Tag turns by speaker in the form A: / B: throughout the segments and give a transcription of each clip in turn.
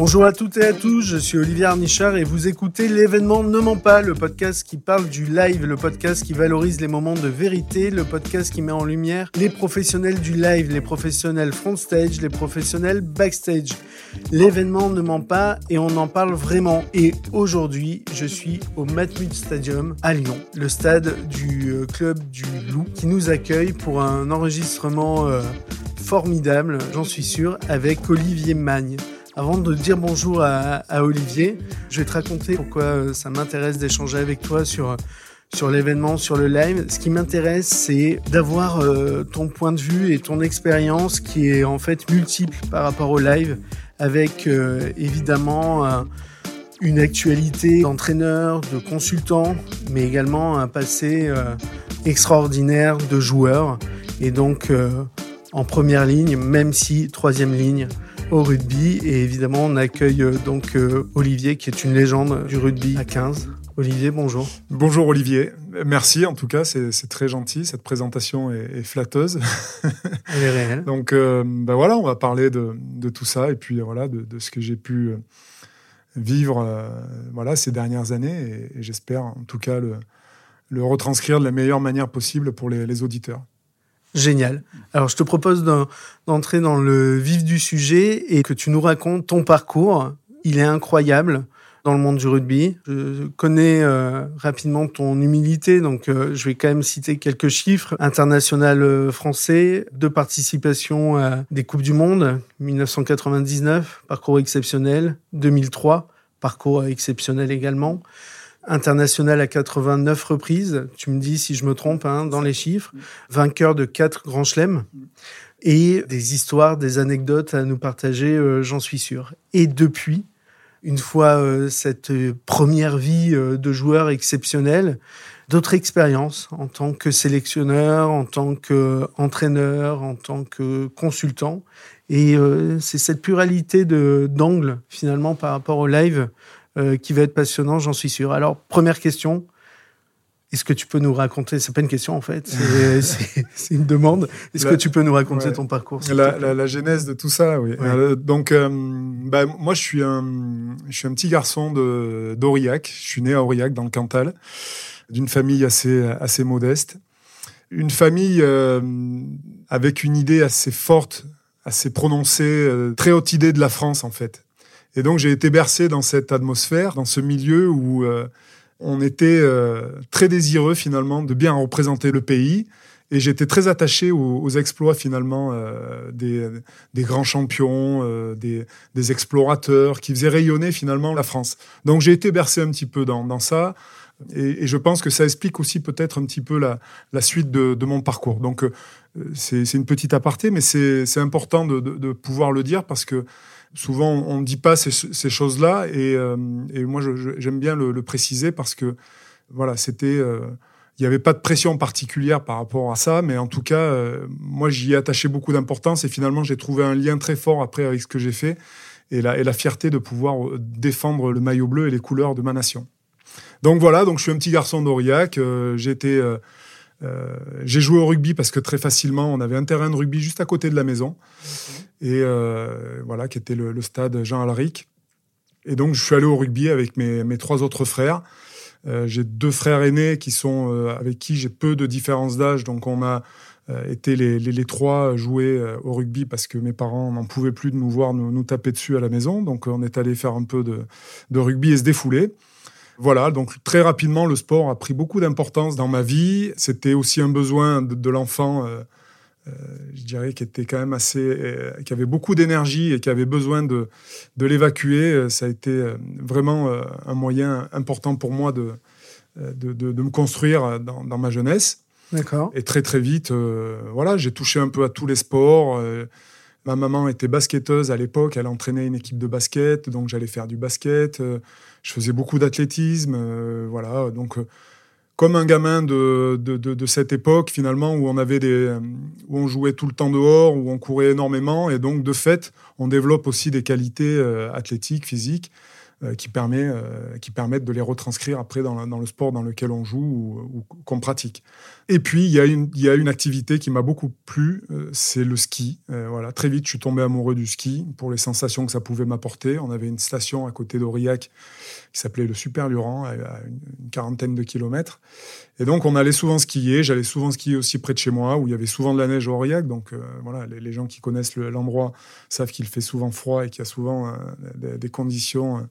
A: Bonjour à toutes et à tous, je suis Olivier Arnichard et vous écoutez l'événement Ne ment pas, le podcast qui parle du live, le podcast qui valorise les moments de vérité, le podcast qui met en lumière les professionnels du live, les professionnels front stage, les professionnels backstage. L'événement ne ment pas et on en parle vraiment. Et aujourd'hui, je suis au Matmut Stadium à Lyon, le stade du euh, club du Loup qui nous accueille pour un enregistrement euh, formidable, j'en suis sûr, avec Olivier Magne. Avant de dire bonjour à, Olivier, je vais te raconter pourquoi euh, ça m'intéresse d'échanger avec toi sur sur l'événement, sur le live. Ce qui m'intéresse, c'est d'avoir euh, ton point de vue et ton expérience qui est en fait multiple par rapport au live, avec euh, évidemment une actualité d'entraîneur, de consultant, mais également un passé extraordinaire de joueur. Et donc en première ligne, même si troisième ligne au rugby. Et évidemment, on accueille euh, donc euh, Olivier, qui est une légende du rugby à 15. Olivier, bonjour.
B: Bonjour Olivier. Merci en tout cas, c'est très gentil. Cette présentation est, flatteuse.
A: Elle est réelle.
B: Donc euh, ben voilà, on va parler de, tout ça et puis voilà de, ce que j'ai pu vivre voilà ces dernières années et, j'espère en tout cas le, retranscrire de la meilleure manière possible pour les auditeurs.
A: Génial. Alors, je te propose d'entrer dans le vif du sujet et que tu nous racontes ton parcours. Il est incroyable dans le monde du rugby. Je connais euh, rapidement ton humilité, donc euh, je vais quand même citer quelques chiffres. International euh, français, deux participations à des Coupes du Monde, 1999, parcours exceptionnel, 2003, parcours exceptionnel également international à 89 reprises, tu me dis si je me trompe hein, dans les chiffres, vainqueur de quatre grands chelems et des histoires, des anecdotes à nous partager, euh, j'en suis sûr. Et depuis, une fois euh, cette première vie euh, de joueur exceptionnel, d'autres expériences en tant que sélectionneur, en tant qu'entraîneur, en tant que consultant. Et c'est cette pluralité d'angles finalement par rapport au live euh, qui va être passionnant, j'en suis sûr. Alors, première question. Est-ce que tu peux nous raconter C'est pas une question en fait, c'est une demande. Est-ce que tu peux nous raconter ton parcours
B: la, la, genèse de tout ça, oui. Euh, donc, euh, bah, moi, je suis un, je suis un petit garçon de d'Aurillac. Je suis né à Aurillac, dans le Cantal, d'une famille assez assez modeste, une famille avec une idée assez forte, assez prononcée, très haute idée de la France en fait. Et donc j'ai été bercé dans cette atmosphère, dans ce milieu où euh, on était euh, très désireux finalement de bien représenter le pays. Et j'étais très attaché aux, exploits finalement euh, des, des, grands champions, des, des, explorateurs qui faisaient rayonner finalement la France. Donc j'ai été bercé un petit peu dans, dans ça. Et, et, je pense que ça explique aussi peut-être un petit peu la, la suite de, de, mon parcours. Donc c'est une petite aparté, mais c'est important de, de, de, pouvoir le dire parce que souvent on ne dit pas ces, choses-là et, euh, moi j'aime bien le, préciser parce que voilà c'était euh, il n'y avait pas de pression particulière par rapport à ça mais en tout cas euh, moi j'y ai attaché beaucoup d'importance et finalement j'ai trouvé un lien très fort après avec ce que j'ai fait et la, et la fierté de pouvoir défendre le maillot bleu et les couleurs de ma nation. Donc voilà, donc je suis un petit garçon d'Aurillac, été euh, j'ai joué au rugby parce que très facilement, on avait un terrain de rugby juste à côté de la maison, et euh, voilà, qui était le, stade Jean Alric. Et donc, je suis allé au rugby avec mes, mes trois autres frères. Euh, j'ai deux frères aînés qui sont avec qui j'ai peu de différence d'âge, donc on a été les, les, les, trois jouer au rugby parce que mes parents n'en pouvaient plus de nous voir nous, nous, taper dessus à la maison. Donc on est allé faire un peu de, de rugby et se défouler. Voilà, donc très rapidement, le sport a pris beaucoup d'importance dans ma vie. C'était aussi un besoin de, l'enfant, euh, euh, je dirais, qui était quand même assez, euh, qui avait beaucoup d'énergie et qui avait besoin de, de l'évacuer. Ça a été vraiment un moyen important pour moi de, de, de me construire dans, dans ma jeunesse.
A: D'accord.
B: Et très très vite, voilà, j'ai touché un peu à tous les sports. ma maman était basketteuse à l'époque, elle entraînait une équipe de basket, donc j'allais faire du basket je faisais beaucoup d'athlétisme, euh, voilà. Donc, euh, comme un gamin de, de, cette époque, finalement, où on avait des, où on jouait tout le temps dehors, où on courait énormément, et donc de fait, on développe aussi des qualités euh, athlétiques, physiques. euh, qui, permet, qui permettent de les retranscrire après dans, le sport dans lequel on joue ou, qu'on pratique. Et puis, il y, a une, activité qui m'a beaucoup plu, c'est le ski. voilà, très vite, je suis tombé amoureux du ski pour les sensations que ça pouvait m'apporter. On avait une station à côté d'Aurillac qui s'appelait le Super Luran, à une quarantaine de kilomètres. Et donc, on allait souvent skier. J'allais souvent skier aussi près de chez moi, où il y avait souvent de la neige au Aurillac. Donc, voilà, les, gens qui connaissent l'endroit savent qu'il fait souvent froid et qu'il y a souvent des, conditions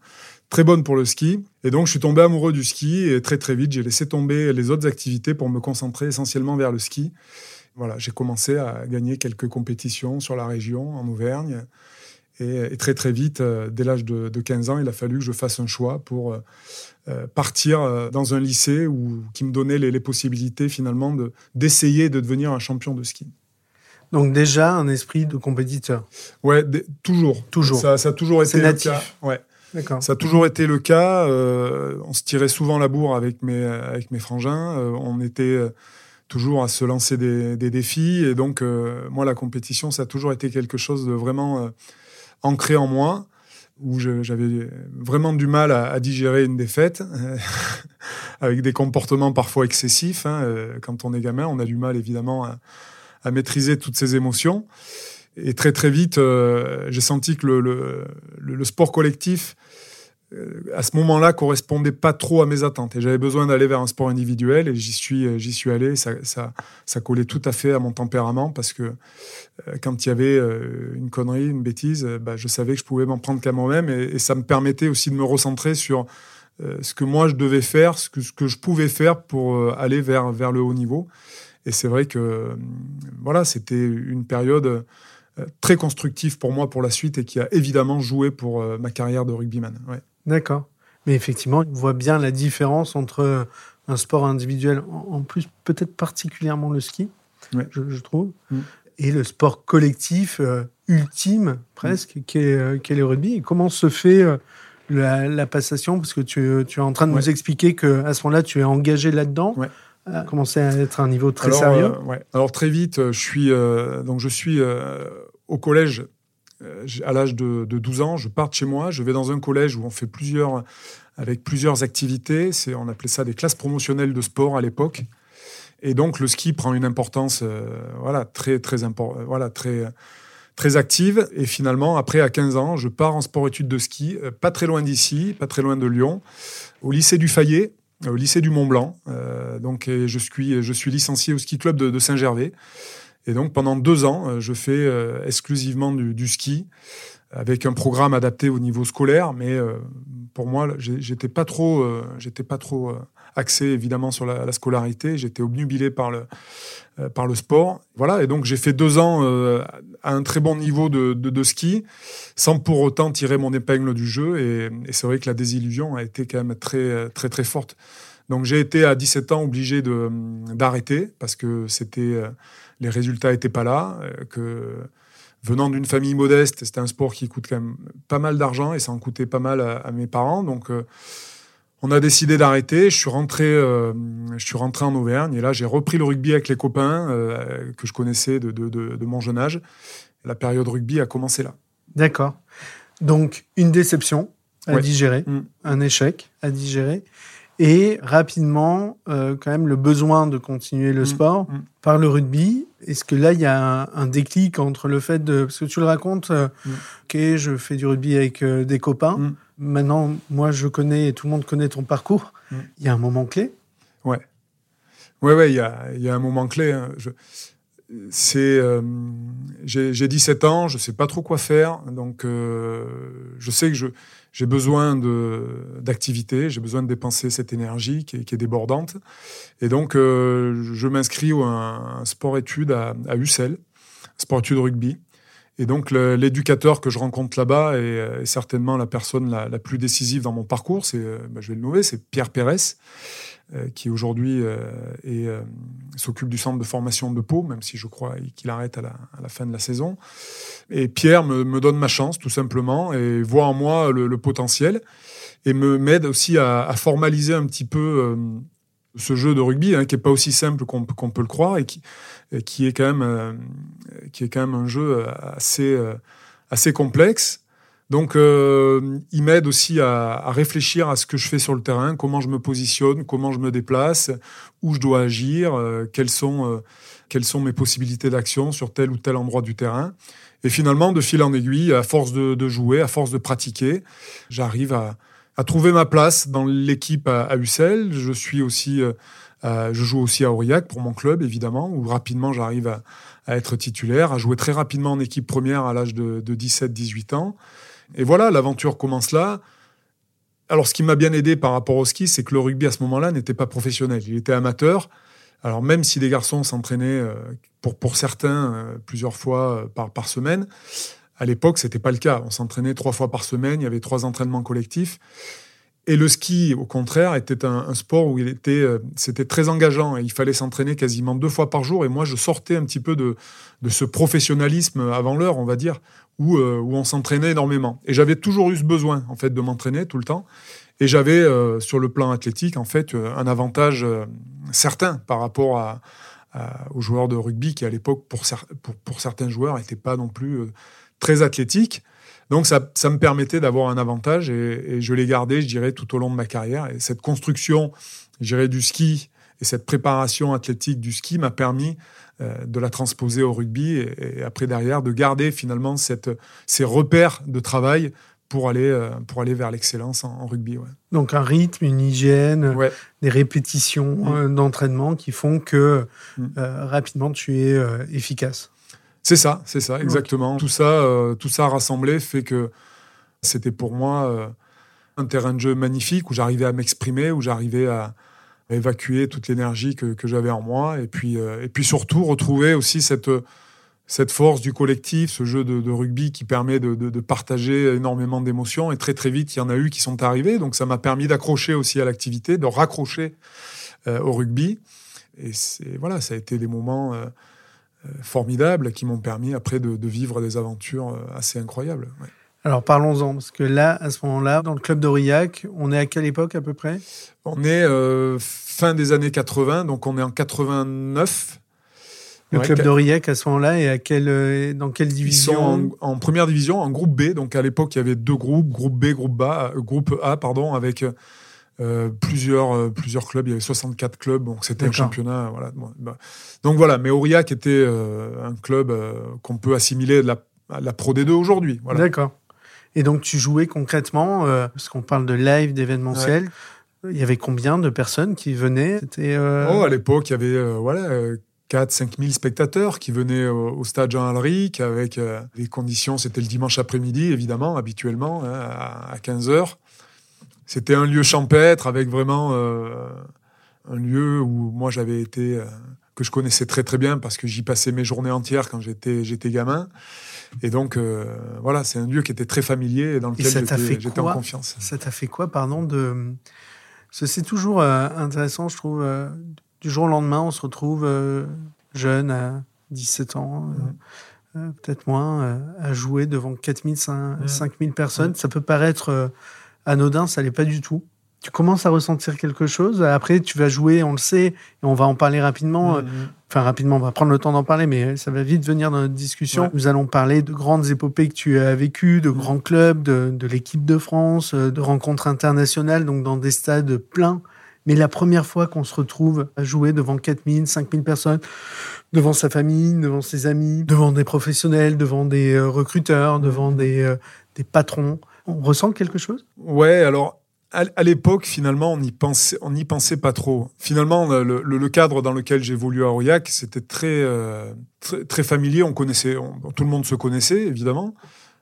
B: très bonnes pour le ski. Et donc, je suis tombé amoureux du ski et très, très vite, j'ai laissé tomber les autres activités pour me concentrer essentiellement vers le ski. Voilà, j'ai commencé à gagner quelques compétitions sur la région, en Auvergne. Et, très, très vite, euh, dès l'âge de, 15 ans, il a fallu que je fasse un choix pour euh, euh, partir dans un lycée où, qui me donnait les, possibilités finalement d'essayer de devenir un champion de ski.
A: Donc déjà un esprit de compétiteur.
B: Ouais, toujours.
A: Toujours.
B: Ça, ça a toujours été
A: natif.
B: le cas. Ouais. Ça a toujours été le cas. Euh, on se tirait souvent la bourre avec mes, frangins. Euh, on était euh, toujours à se lancer des, des défis. Et donc, moi, la compétition, ça a toujours été quelque chose de vraiment ancré en moi, où j'avais vraiment du mal à, digérer une défaite, avec des comportements parfois excessifs. Hein. Quand on est gamin, on a du mal, évidemment, à, à maîtriser toutes ces émotions. Et très très vite, euh, j'ai senti que le, le, sport collectif, euh, à ce moment-là, correspondait pas trop à mes attentes. Et j'avais besoin d'aller vers un sport individuel et j'y suis, j'y suis allé. Ça, ça, ça, collait tout à fait à mon tempérament parce que euh, quand il y avait une connerie, une bêtise, bah, je savais que je pouvais m'en prendre qu'à moi-même et, et, ça me permettait aussi de me recentrer sur ce que moi je devais faire, ce que, ce que je pouvais faire pour aller vers, vers le haut niveau. Et c'est vrai que voilà, c'était une période euh, très constructif pour moi pour la suite et qui a évidemment joué pour euh, ma carrière de rugbyman. Ouais.
A: D'accord. Mais effectivement, on voit bien la différence entre euh, un sport individuel, en plus peut-être particulièrement le ski, je, trouve, mm. et le sport collectif ultime presque, mm. qui, est, le rugby. comment se fait la, passation? Parce que tu, tu, es en train de nous expliquer qu'à ce moment-là, tu es engagé là-dedans. Ouais commencer à être un niveau très sérieux?
B: Euh, Alors très vite, euh, je suis euh, donc je suis au collège à l'âge de, 12 ans. Je pars de chez moi, je vais dans un collège où on fait plusieurs avec plusieurs activités. On appelait ça des classes promotionnelles de sport à l'époque. Et donc le ski prend une importance voilà très très voilà très très active. Et finalement, après, à 15 ans, je pars en sport-études de ski, pas très loin d'ici, pas très loin de Lyon, au lycée du Fayet, au lycée du Mont Blanc. Euh, donc, je suis licencié au ski club de, Saint-Gervais. Et donc, pendant deux ans, euh, je fais euh, exclusivement du, ski avec un programme adapté au niveau scolaire. Mais pour moi, j'étais pas trop, j'étais pas trop axé évidemment sur la, scolarité. J'étais obnubilé par le, par le sport. Voilà. Et donc, j'ai fait deux ans à un très bon niveau de, de, ski, sans pour autant tirer mon épingle du jeu. Et, et c'est vrai que la désillusion a été quand même très, très, très forte. Donc j'ai été à 17 ans obligé d'arrêter parce que c'était euh, les résultats n'étaient pas là, euh, que venant d'une famille modeste, c'était un sport qui coûte quand même pas mal d'argent et ça en coûtait pas mal à, mes parents. Donc euh, on a décidé d'arrêter. Je suis rentré, je suis rentré en Auvergne et là j'ai repris le rugby avec les copains que je connaissais de, de, de, mon jeune âge. La période rugby a commencé là.
A: D'accord. Donc une déception à digérer, mm. un échec à digérer et rapidement euh, quand même le besoin de continuer le mm, sport mm. par le rugby. Est-ce que là il y a un, déclic entre le fait de parce que tu le racontes, euh, mm. ok je fais du rugby avec euh, des copains. Maintenant moi je connais et tout le monde connaît ton parcours. Il y a un moment clé.
B: Ouais, ouais ouais il y a, y a un moment clé. Hein. Je c'est j'ai 17 ans, je sais pas trop quoi faire, donc je sais que je j'ai besoin d'activité, j'ai besoin de dépenser cette énergie qui est, qui est débordante. Et donc, euh, je m'inscris à un, sport-études à, à Ussel, sport-études rugby. Et donc, l'éducateur que je rencontre là-bas est, certainement la personne la, plus décisive dans mon parcours. C'est, euh, bah, je vais le nommer, c'est Pierre Pérez. Euh, qui aujourd'hui euh, euh, s'occupe du centre de formation de Pau, même si je crois qu'il arrête à la, fin de la saison. Et Pierre me, donne ma chance, tout simplement, et voit en moi le, potentiel, et me m'aide aussi à, formaliser un petit peu ce jeu de rugby, hein, qui est pas aussi simple qu'on peut le croire, et qui, qui, est quand même, un jeu assez, assez complexe Donc, euh, il m'aide aussi à, réfléchir à ce que je fais sur le terrain, comment je me positionne, comment je me déplace, où je dois agir, euh, euh, quelles sont mes possibilités d'action sur tel ou tel endroit du terrain. Et finalement, de fil en aiguille, à force de, jouer, à force de pratiquer, j'arrive à, trouver ma place dans l'équipe à, à Ussel. Je suis aussi, je joue aussi à Aurillac pour mon club, évidemment, où rapidement j'arrive à, être titulaire, à jouer très rapidement en équipe première à l'âge de, de 17-18 ans. Et voilà, l'aventure commence là. Alors, ce qui m'a bien aidé par rapport au ski, c'est que le rugby à ce moment-là n'était pas professionnel. Il était amateur. Alors, même si les garçons s'entraînaient, euh, pour, pour certains, euh, plusieurs fois euh, par, par semaine, à l'époque, c'était pas le cas. On s'entraînait trois fois par semaine. Il y avait trois entraînements collectifs. Et le ski, au contraire, était un, sport où il était, c'était très engageant et il fallait s'entraîner quasiment deux fois par jour. Et moi, je sortais un petit peu de, ce professionnalisme avant l'heure, on va dire, euh, où, on s'entraînait énormément. Et j'avais toujours eu ce besoin, en fait, de m'entraîner tout le temps. Et j'avais, euh, sur le plan athlétique, en fait, euh, un avantage certain par rapport aux joueurs de rugby qui, à l'époque, pour, certains joueurs, n'étaient pas non plus très athlétiques. Donc, ça, ça me permettait d'avoir un avantage et, et je l'ai gardé, je dirais, tout au long de ma carrière. Et cette construction, je dirais, du ski et cette préparation athlétique du ski m'a permis euh, de la transposer au rugby et, après derrière de garder finalement cette, ces repères de travail pour aller, euh, pour aller vers l'excellence en, rugby.
A: Donc un rythme, une hygiène, des répétitions mm. euh, d'entraînement qui font que mm. rapidement tu es efficace.
B: C'est ça, c'est ça, exactement. Tout ça, tout ça rassemblé fait que c'était pour moi un terrain de jeu magnifique où j'arrivais à m'exprimer, où j'arrivais à, évacuer toute l'énergie que, que j'avais en moi. Et puis, euh, et puis surtout retrouver aussi cette, cette force du collectif, ce jeu de, rugby qui permet de, de, partager énormément d'émotions. Et très très vite il y en a eu qui sont arrivés. Donc ça m'a permis d'accrocher aussi à l'activité, de raccrocher euh, au rugby. Et voilà ça a été des moments euh, formidables qui m'ont permis après de, vivre des aventures assez incroyables.
A: Alors parlons-en, parce que là, à ce moment-là, dans le club d'Aurillac, on est à quelle époque à peu près?
B: On est euh, fin des années 80, donc on est en 89.
A: Le club d'Aurillac à ce moment-là, et à quelle, euh, dans quelle division?
B: Ils sont en, première division, en groupe B. Donc à l'époque, il y avait deux groupes, groupe B, groupe, A, euh, groupe A, pardon, avec plusieurs, plusieurs clubs. Il y avait 64 clubs, donc c'était un championnat. Voilà. Bah. Donc voilà, mais Aurillac était un club qu'on peut assimiler à la, la Pro D2 aujourd'hui. Voilà.
A: D'accord. Et donc, tu jouais concrètement, euh, parce qu'on parle de live, d'événementiel. Il y avait combien de personnes qui venaient?
B: Euh, Oh, à l'époque, il y avait euh, voilà, 4-5 000 spectateurs qui venaient au, stade Jean Alric avec les conditions. C'était le dimanche après-midi, évidemment, habituellement, hein, à, 15 h C'était un lieu champêtre avec vraiment un lieu où moi j'avais été, que je connaissais très très bien parce que j'y passais mes journées entières quand j'étais gamin. Et donc, euh, voilà, c'est un lieu qui était très familier et dans lequel j'étais en confiance.
A: Ça t'a fait quoi, pardon, de... C'est toujours euh, intéressant, je trouve. Euh, du jour au lendemain, on se retrouve jeune, à 17 ans, peut-être moins, à jouer devant 4000, 5000 mm. personnes. Ça peut paraître anodin, ça l'est pas du tout tu commences à ressentir quelque chose. Après, tu vas jouer, on le sait, et on va en parler rapidement. Mm-hmm. Enfin, rapidement, on va prendre le temps d'en parler, mais ça va vite venir dans notre discussion. Nous allons parler de grandes épopées que tu as vécues, de mm-hmm. grands clubs, de, de l'équipe de France, euh, de rencontres internationales, donc dans des stades pleins. Mais la première fois qu'on se retrouve à jouer devant 4000, 5000 personnes, devant sa famille, devant ses amis, devant des professionnels, devant des euh, recruteurs, devant des, euh, des patrons, on ressent quelque chose?
B: Ouais, alors à, l'époque, finalement, on n'y pensait, pas trop. Finalement, le, cadre dans lequel j'évoluais à Aurillac, c'était euh, très, très, familier. On connaissait, tout le monde se connaissait, évidemment.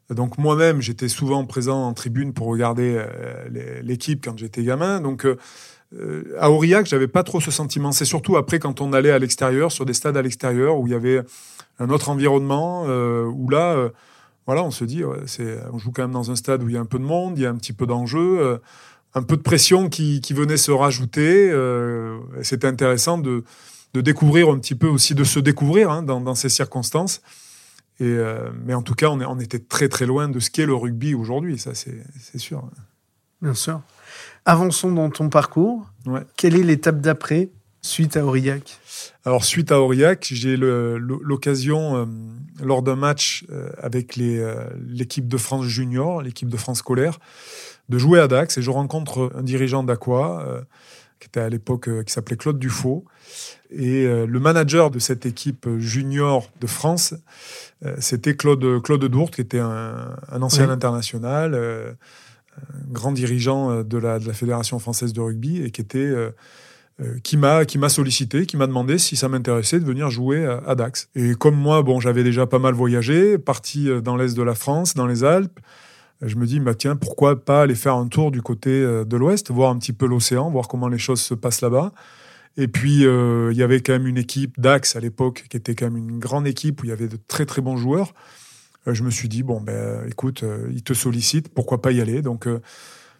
B: Donc moi-même, j'étais souvent présent en tribune pour regarder euh, l'équipe quand j'étais gamin. Donc euh, à Aurillac, j'avais pas trop ce sentiment. C'est surtout après quand on allait à l'extérieur, sur des stades à l'extérieur, où il y avait un autre environnement, où là, voilà, on se dit, c'est, on joue quand même dans un stade où il y a un peu de monde, il y a un petit peu d'enjeu un peu de pression qui, venait se rajouter. Euh, c'était intéressant de, découvrir un petit peu aussi, de se découvrir hein, dans, ces circonstances. Et, euh, mais en tout cas, on, on, était très très loin de ce qu'est le rugby aujourd'hui, ça c'est sûr.
A: Bien sûr. Avançons dans ton parcours. Quelle est l'étape d'après? Suite à Aurillac
B: Alors, suite à Aurillac, j'ai l'occasion, lors d'un match avec l'équipe de France junior, l'équipe de France scolaire, de jouer à Dax et je rencontre un dirigeant d'Aqua qui était à l'époque, qui s'appelait Claude Dufaux. Et le manager de cette équipe junior de France, c'était Claude, Claude Dourte, qui était un, ancien international, grand dirigeant euh, de la, de la, Fédération française de rugby et qui était euh, euh, qui m'a qui m'a sollicité, qui m'a demandé si ça m'intéressait de venir jouer à, Dax. Et comme moi, bon, j'avais déjà pas mal voyagé, parti dans l'est de la France, dans les Alpes. Je me dis, bah tiens, pourquoi pas aller faire un tour du côté de l'Ouest, voir un petit peu l'océan, voir comment les choses se passent là-bas. Et puis, il y avait quand même une équipe Dax à l'époque, qui était quand même une grande équipe où il y avait de très très bons joueurs. Euh, je me suis dit, bon, ben, écoute, euh, il te sollicite, pourquoi pas y aller? Donc,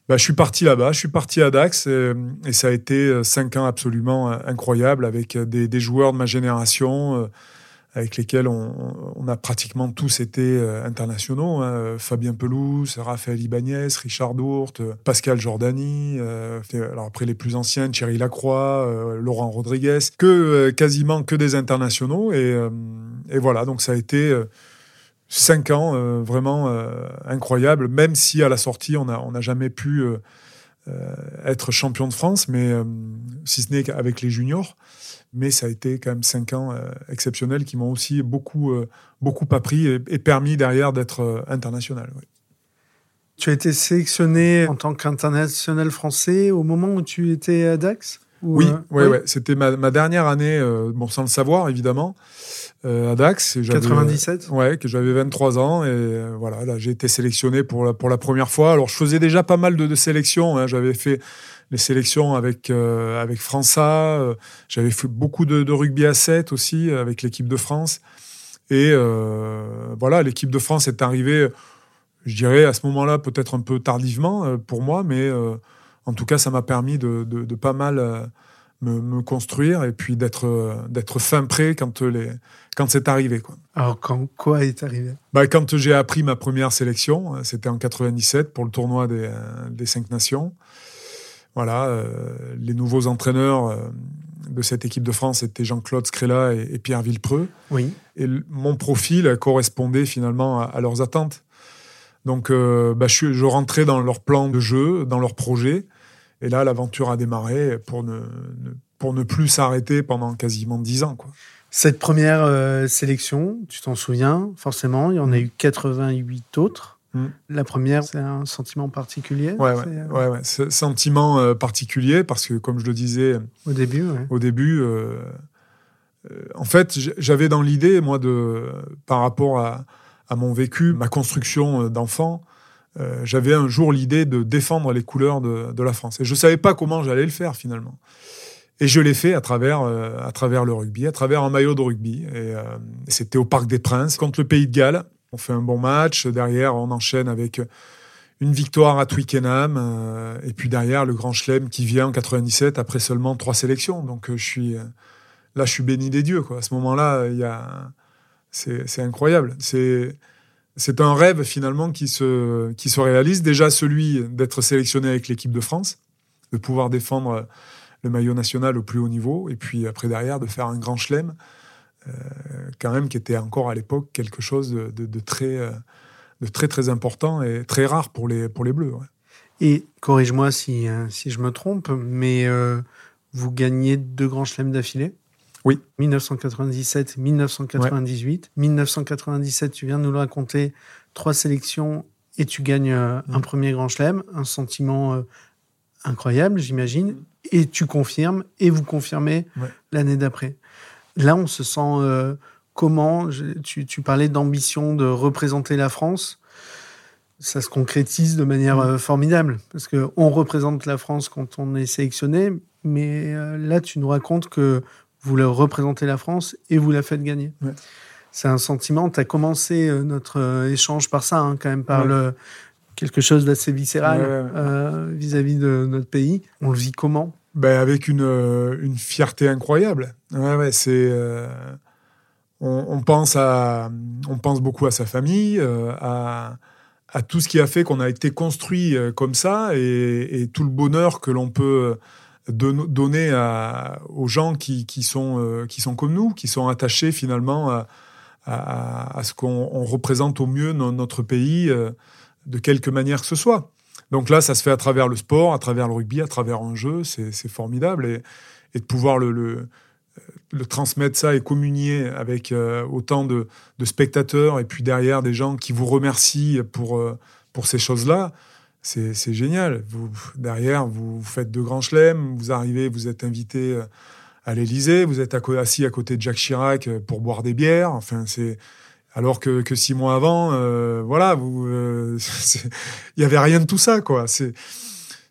B: euh, ben, je suis parti là-bas, je suis parti à Dax et, ça a été cinq ans absolument incroyables avec des, joueurs de ma génération avec lesquels on, a pratiquement tous été internationaux. Hein. Fabien Pelouse, Raphaël Ibanez, Richard Dourte, Pascal Jordani, alors après les plus anciens, Thierry Lacroix, Laurent Rodriguez, que quasiment que des internationaux. Et, et voilà, donc ça a été cinq ans euh, vraiment euh, incroyables, même si à la sortie, on n'a jamais pu euh, être champion de France, mais si ce n'est qu'avec les juniors. Mais ça a été quand même cinq ans exceptionnels qui m'ont aussi beaucoup, beaucoup appris et, permis derrière d'être international.
A: Tu as été sélectionné en tant qu'international français au moment où tu étais à Dax?
B: Oui, oui, c'était ma, ma, dernière année, bon, sans le savoir évidemment euh, à Dax.
A: 97
B: Ouais, que j'avais 23 ans. Et euh, voilà, là, j'ai été sélectionné pour la, pour la première fois. Alors, je faisais déjà pas mal de, sélections. Hein. J'avais fait les sélections avec, euh, avec França. J'avais fait beaucoup de, rugby à 7 aussi avec l'équipe de France. Et voilà, l'équipe de France est arrivée, je dirais, à ce moment-là, peut-être un peu tardivement pour moi, mais en tout cas, ça m'a permis de, de, pas mal me, construire et puis d'être d'être fin prêt quand les quand c'est arrivé quoi.
A: Alors quand quoi est arrivé?
B: Bah, quand j'ai appris ma première sélection, euh, c'était en 97 pour le tournoi des, euh, des cinq nations. Voilà, euh, les nouveaux entraîneurs de cette équipe de France étaient Jean-Claude Scrella et, Pierre Villepreux.
A: Oui.
B: Et mon profil correspondait finalement à, leurs attentes. Donc, bah, je, je, rentrais dans leur plan de jeu, dans leur projet. Et là, l'aventure a démarré pour ne, pour ne plus s'arrêter pendant quasiment dix ans. Quoi.
A: Cette première euh, sélection, tu t'en souviens forcément, il y en a eu 88 autres. Mm. La première, c'est un sentiment particulier.
B: Ouais, ouais, euh, ouais, ouais. sentiment euh, particulier parce que, comme je le disais
A: au début,
B: au début, en fait, j'avais dans l'idée, moi, de par rapport à, à mon vécu, ma construction d'enfant, euh, j'avais un jour l'idée de défendre les couleurs de, la France. Et je ne savais pas comment j'allais le faire finalement. Et je l'ai fait à travers, euh, à travers le rugby, à travers un maillot de rugby. Et euh, c'était au Parc des Princes contre le Pays de Galles. On fait un bon match. Derrière, on enchaîne avec une victoire à Twickenham. et puis derrière, le Grand Chelem qui vient en 97 après seulement trois sélections. Donc je suis, là, je suis béni des dieux. Quoi. À ce moment-là, il y a, c'est incroyable. C'est c'est un rêve finalement qui se, qui se réalise. Déjà celui d'être sélectionné avec l'équipe de France, de pouvoir défendre le maillot national au plus haut niveau, et puis après derrière de faire un grand chelem, euh, quand même qui était encore à l'époque quelque chose de, très, euh, de très très important et très rare pour les, pour les Bleus.
A: Et corrige-moi si, euh, si je me trompe, mais vous gagnez deux grands chelems d'affilée?
B: Oui.
A: 1997, 1998. 1997, tu viens de nous le raconter, trois sélections et tu gagnes euh, un premier grand chelem, un sentiment euh, incroyable, j'imagine. Et tu confirmes, et vous confirmez l'année d'après. Là, on se sent euh, comment? Tu, tu, parlais d'ambition de représenter la France. Ça se concrétise de manière formidable, parce qu'on représente la France quand on est sélectionné, mais là, tu nous racontes que vous le représentez la France et vous la faites gagner. C'est un sentiment. Tu as commencé euh, notre euh, échange par ça, hein, quand même, par le, quelque chose d'assez viscéral euh, vis-à-vis de notre pays. On le vit comment?
B: Ben, Avec une, une fierté incroyable. Ouais, c'est. on, pense à, on pense beaucoup à sa famille, à, à tout ce qui a fait qu'on a été construit comme ça et, et tout le bonheur que l'on peut de donner à, aux gens qui, qui, sont, qui sont comme nous, qui sont attachés finalement à, à, à ce qu'on représente au mieux notre pays de quelque manière que ce soit. Donc là, ça se fait à travers le sport, à travers le rugby, à travers un jeu, c'est formidable. Et, et, de pouvoir le, le, le, transmettre ça et communier avec euh, autant de, de, spectateurs et puis derrière des gens qui vous remercient pour, euh, pour ces choses-là, c'est génial. Vous, derrière, vous, faites de grands chelems, vous arrivez, vous êtes invité euh, à l'Élysée, vous êtes assis à côté de Jacques Chirac pour boire des bières. Enfin, c'est alors que, que six mois avant, euh, voilà, euh, il y avait rien de tout ça, quoi. C'est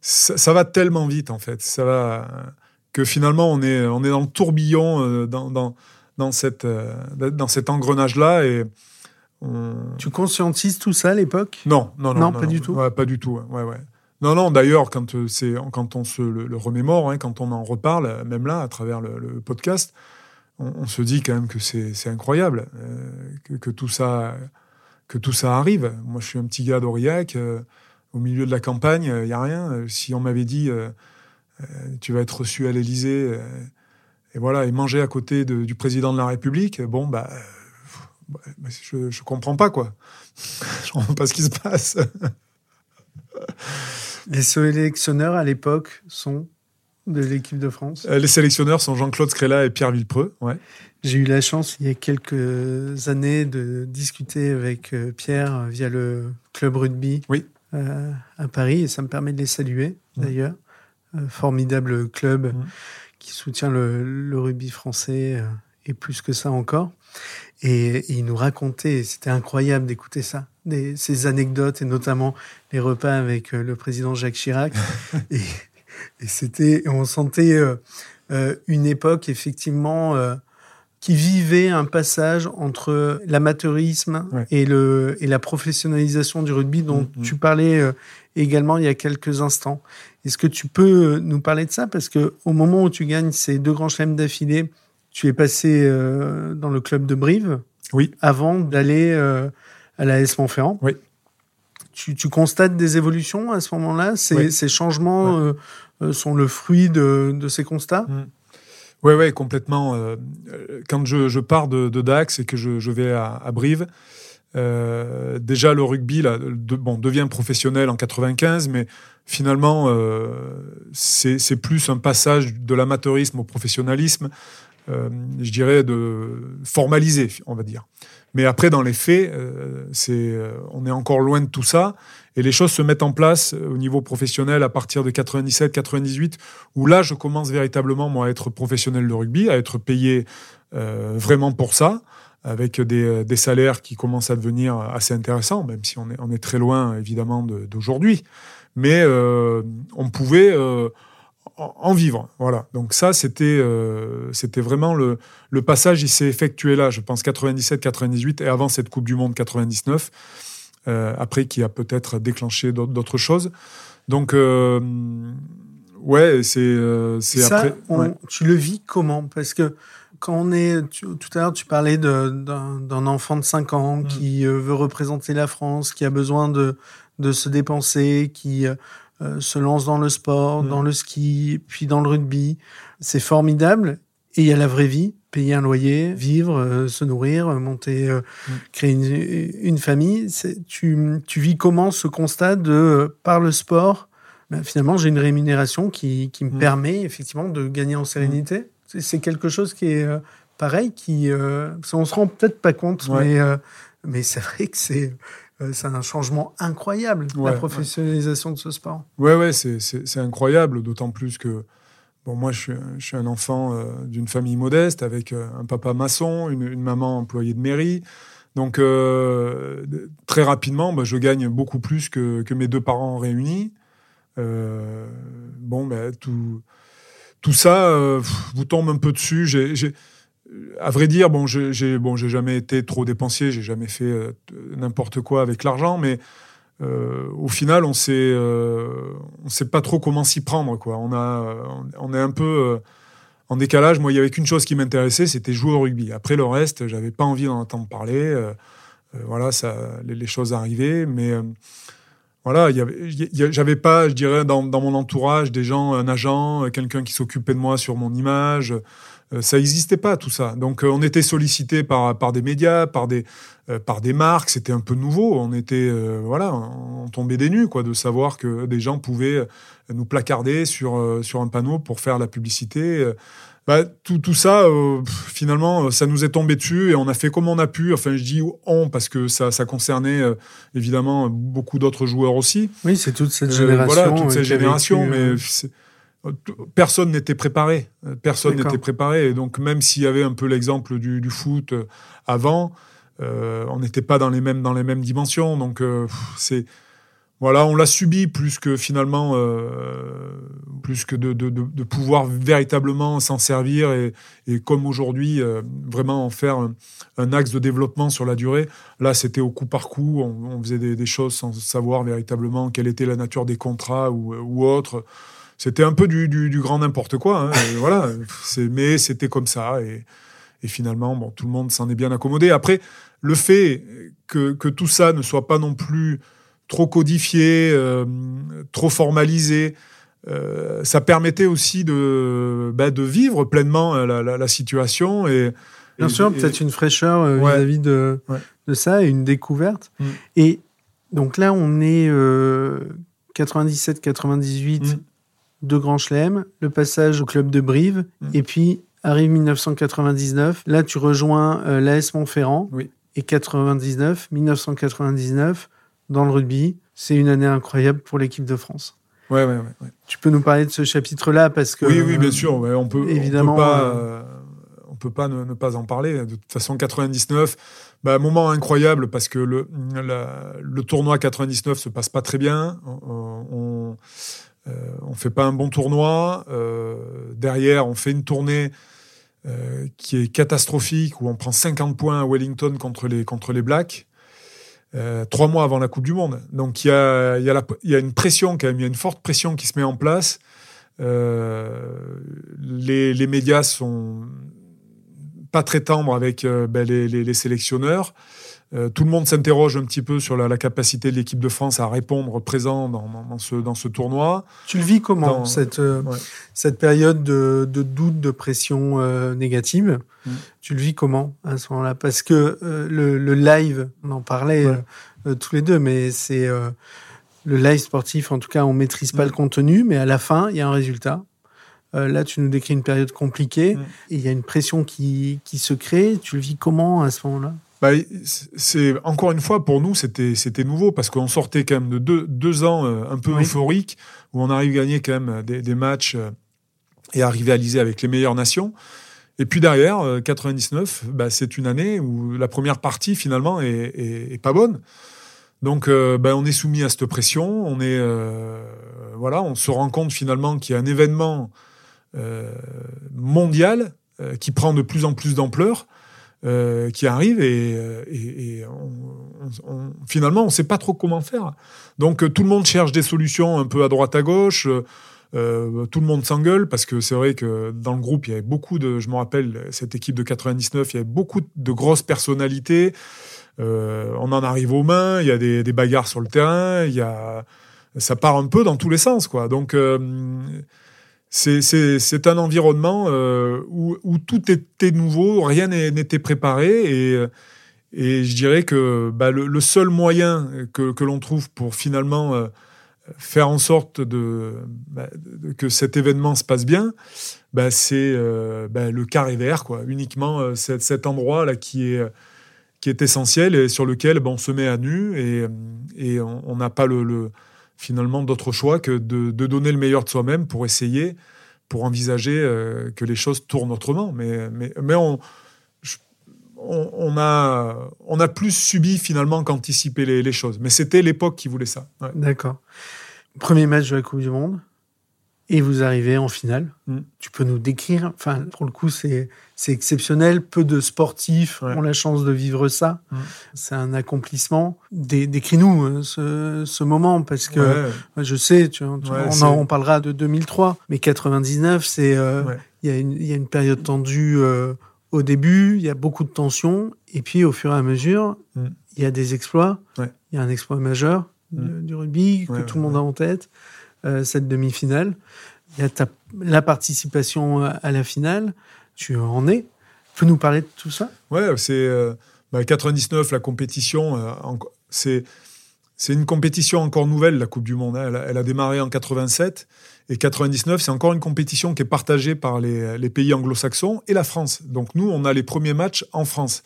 B: ça, va tellement vite en fait. Ça va que finalement on est on est dans le tourbillon euh, dans, dans, dans cette dans cet engrenage là et
A: tu conscientises tout ça à l'époque?
B: Non, non, non,
A: non, pas du tout.
B: pas du tout. Ouais, ouais. Non, non. D'ailleurs, quand c'est quand on se le, remémore, hein, quand on en reparle, même là, à travers le podcast, on, se dit quand même que c'est incroyable euh, que, tout ça, que tout ça arrive. Moi, je suis un petit gars d'Aurillac, euh, au milieu de la campagne, il n'y a rien. Si on m'avait dit, euh, tu vas être reçu à l'Élysée, et voilà, et manger à côté du président de la République, bon, bah, je ne comprends pas, quoi. je comprends pas ce qui se passe.
A: Les sélectionneurs à l'époque sont de l'équipe de France?
B: Euh, Les sélectionneurs sont Jean-Claude Scrella et Pierre Villepreux. Ouais.
A: J'ai eu la chance il y a quelques années de discuter avec euh, Pierre via le club rugby
B: oui.
A: Euh, à Paris et ça me permet de les saluer d'ailleurs. formidable club qui soutient le, rugby français et plus que ça encore. Et, il nous racontait, c'était incroyable d'écouter ça, des, ces anecdotes et notamment les repas avec le président Jacques Chirac. et et c'était, on sentait euh, euh, une époque effectivement euh, qui vivait un passage entre l'amateurisme et le et la professionnalisation du rugby dont mm-hmm. tu parlais également il y a quelques instants. Est-ce que tu peux nous parler de ça? Parce que au moment où tu gagnes ces deux grands chelems d'affilée, tu es passé dans le club de Brive.
B: Oui.
A: Avant d'aller à la S Montferrand.
B: Oui.
A: Tu, tu, constates des évolutions à ce moment-là? Ces, ces, changements euh, sont le fruit de, ces constats?
B: Oui, mm. ouais, complètement. Euh, quand je, pars de, Dax et que je, vais à, Brive, euh, déjà le rugby là, bon, devient professionnel en 95, mais finalement, c'est plus un passage de l'amateurisme au professionnalisme, je dirais, de formalisé, on va dire. Mais après, dans les faits, c'est, on est encore loin de tout ça. Et les choses se mettent en place euh, au niveau professionnel à partir de 97-98, où là, je commence véritablement, moi, à être professionnel de rugby, à être payé euh, vraiment pour ça, avec des, euh, salaires qui commencent à devenir assez intéressants, même si on est, très loin, évidemment, d'aujourd'hui. Mais euh, on pouvait euh, en vivre. Voilà. Donc ça, c'était euh, c'était vraiment le, le passage, il s'est effectué là, je pense, 97-98, et avant cette Coupe du Monde 99. Euh, après qui a peut-être déclenché d'autres choses. Donc, euh, ouais, c'est euh, c'est après.
A: Tu le vis comment? Parce que quand on est. tout à l'heure, tu parlais d'un enfant de 5 ans mm. qui veut représenter la France, qui a besoin de, de se dépenser, qui. Se lance dans le sport, dans le ski, puis dans le rugby. C'est formidable. Et il y a la vraie vie payer un loyer, vivre, euh, se nourrir, monter, euh, créer une, famille. Tu, tu, vis comment ce constat de, par le sport, ben, finalement, j'ai une rémunération qui, qui me permet effectivement de gagner en sérénité. C'est quelque chose qui est euh, pareil, qui, on se rend peut-être pas compte, mais, mais c'est vrai que c'est c'est un changement incroyable, la professionnalisation de ce sport.
B: Ouais, ouais, c'est incroyable, d'autant plus que Bon, moi, je suis, un enfant euh, d'une famille modeste avec euh, un papa maçon, une, maman employée de mairie. Donc, euh, très rapidement, bah, je gagne beaucoup plus que, mes deux parents réunis. bon, ben, tout, tout ça vous tombe un peu dessus. J'ai, à vrai dire, bon, j'ai bon, jamais été trop dépensier, j'ai jamais fait n'importe quoi avec l'argent, mais euh, au final, on sait, euh, on sait pas trop comment s'y prendre. Quoi. On, a, on est un peu euh, en décalage. Moi, il y avait qu'une chose qui m'intéressait, c'était jouer au rugby. Après le reste, j'avais pas envie d'en entendre parler. voilà, ça, les, choses arrivaient, mais voilà, j'avais pas, je dirais, dans, dans, mon entourage des gens, un agent, quelqu'un qui s'occupait de moi sur mon image. Euh, ça n'existait pas tout ça. Donc euh, on était sollicité par par des médias, par des euh, par des marques. C'était un peu nouveau. On était voilà, on tombait des nues quoi, de savoir que des gens pouvaient nous placarder sur sur un panneau pour faire la publicité. Bah, tout, tout ça, finalement, ça nous est tombé dessus et on a fait comme on a pu. Enfin, je dis on parce que ça, ça concernait évidemment beaucoup d'autres joueurs aussi.
A: Oui, c'est toute cette génération.
B: voilà, toute cette génération, mais personne n'était préparé. Personne n'était préparé. Et donc, même s'il y avait un peu l'exemple du, foot euh, avant, euh, on n'était pas dans les mêmes dans les mêmes dimensions. Donc, euh, c'est voilà, on l'a subi plus que finalement, plus que de, pouvoir véritablement s'en servir et, comme aujourd'hui, vraiment en faire un, axe de développement sur la durée. Là, c'était au coup par coup, on, faisait des, choses sans savoir véritablement quelle était la nature des contrats ou, ou autre c'était un peu du, du, grand n'importe quoi. Hein, voilà, mais c'était comme ça. Et, et, finalement, bon, tout le monde s'en est bien accommodé. Après, le fait que, que, tout ça ne soit pas non plus trop codifié, euh, trop formalisé, euh, ça permettait aussi de, bah, de vivre pleinement euh, la, la, situation. Et,
A: Bien sûr, peut-être une fraîcheur vis-à-vis de, de ça et une découverte. Mm. Et donc là, on est 97-98 deux grands chelems, le passage au club de Brive, mm. et puis arrive 1999. Là, tu rejoins euh, l'AS Montferrand.
B: Oui.
A: Et 99, 1999, dans le rugby, c'est une année incroyable pour l'équipe de France.
B: Ouais, ouais, ouais,
A: Tu peux nous parler de ce chapitre-là parce que.
B: Oui, oui, bien sûr. on peut évidemment. On peut pas, euh, on peut pas ne, pas en parler. De toute façon, 99, bah, moment incroyable parce que le, le tournoi 99 se passe pas très bien. on euh, on fait pas un bon tournoi. Euh, derrière, on fait une tournée euh, qui est catastrophique où on prend 50 points à Wellington contre les, Blacks. trois mois avant la Coupe du Monde. Donc il y a, une pression quand il y a une forte pression qui se met en place. les, les, médias sont pas très tendres avec ben, les, sélectionneurs. Euh, tout le monde s'interroge un petit peu sur la, capacité de l'équipe de France à répondre présent dans, ce, dans ce tournoi.
A: Tu le vis comment, cette, euh, cette période de, doute, de pression euh, négative? Mm. Tu le vis comment à ce moment-là? Parce que le, live, on en parlait tous les deux, mais c'est le live sportif, en tout cas, on maîtrise pas mm. le contenu, mais à la fin, il y a un résultat. là, tu nous décris une période compliquée mm. et il y a une pression qui, qui se crée. Tu le vis comment à ce moment-là?
B: Bah, c'est encore une fois pour nous c'était c'était nouveau parce qu'on sortait quand même de deux, deux ans euh, un peu euphoriques où on arrive à gagner quand même des, des matchs euh, et à rivaliser avec les meilleures nations. Et puis derrière, 99, euh, bah, c'est une année où la première partie finalement est, est, pas bonne. Donc bah, on est soumis à cette pression, on est voilà, on se rend compte finalement qu'il y a un événement mondial qui prend de plus en plus d'ampleur euh, qui arrive et, euh, finalement on ne sait pas trop comment faire. Donc euh, tout le monde cherche des solutions un peu à droite à gauche. Tout le monde s'engueule parce que c'est vrai que dans le groupe il y avait beaucoup de, je me rappelle cette équipe de 99, il y avait beaucoup de grosses personnalités. On en arrive aux mains, il y a des, des, bagarres sur le terrain, il y a, ça part un peu dans tous les sens quoi. Donc c'est un environnement euh, où, tout était nouveau, rien n'était préparé et, je dirais que bah, le, seul moyen que, l'on trouve pour finalement euh, faire en sorte bah, que cet événement se passe bien, bah, c'est euh, le carré vert, uniquement cet, cet, endroit là qui est essentiel et sur lequel on se met à nu et, on n'a pas le finalement d'autre choix que de, de, donner le meilleur de soi-même pour essayer, pour envisager euh, que les choses tournent autrement. Mais, mais, mais on, on, a, on a plus subi finalement qu'anticipé les, les, choses. Mais c'était l'époque qui voulait ça.
A: D'accord. Premier match de la Coupe du Monde et vous arrivez en finale. Mm. Tu peux nous décrire, enfin, pour le coup, c'est, exceptionnel. Peu de sportifs ont la chance de vivre ça. Mm. C'est un accomplissement. décris-nous euh, ce, ce, moment, parce que je sais, tu, on, on, parlera de 2003, mais 99, c'est, euh, il y, a une, y a une période tendue euh, au début, il y a beaucoup de tensions, et puis au fur et à mesure, mm. il y a des exploits. Il y a un exploit majeur du rugby que tout le monde a en tête, cette demi-finale. La participation à la finale. Tu en es. Peux nous parler de tout ça?
B: Ouais, c'est 99, bah, la compétition, c'est c'est une compétition encore nouvelle, la Coupe du Monde. Hein. Elle, a démarré en 87 et 99, c'est encore une compétition qui est partagée par les, pays anglo-saxons et la France. Donc nous, on a les premiers matchs en France.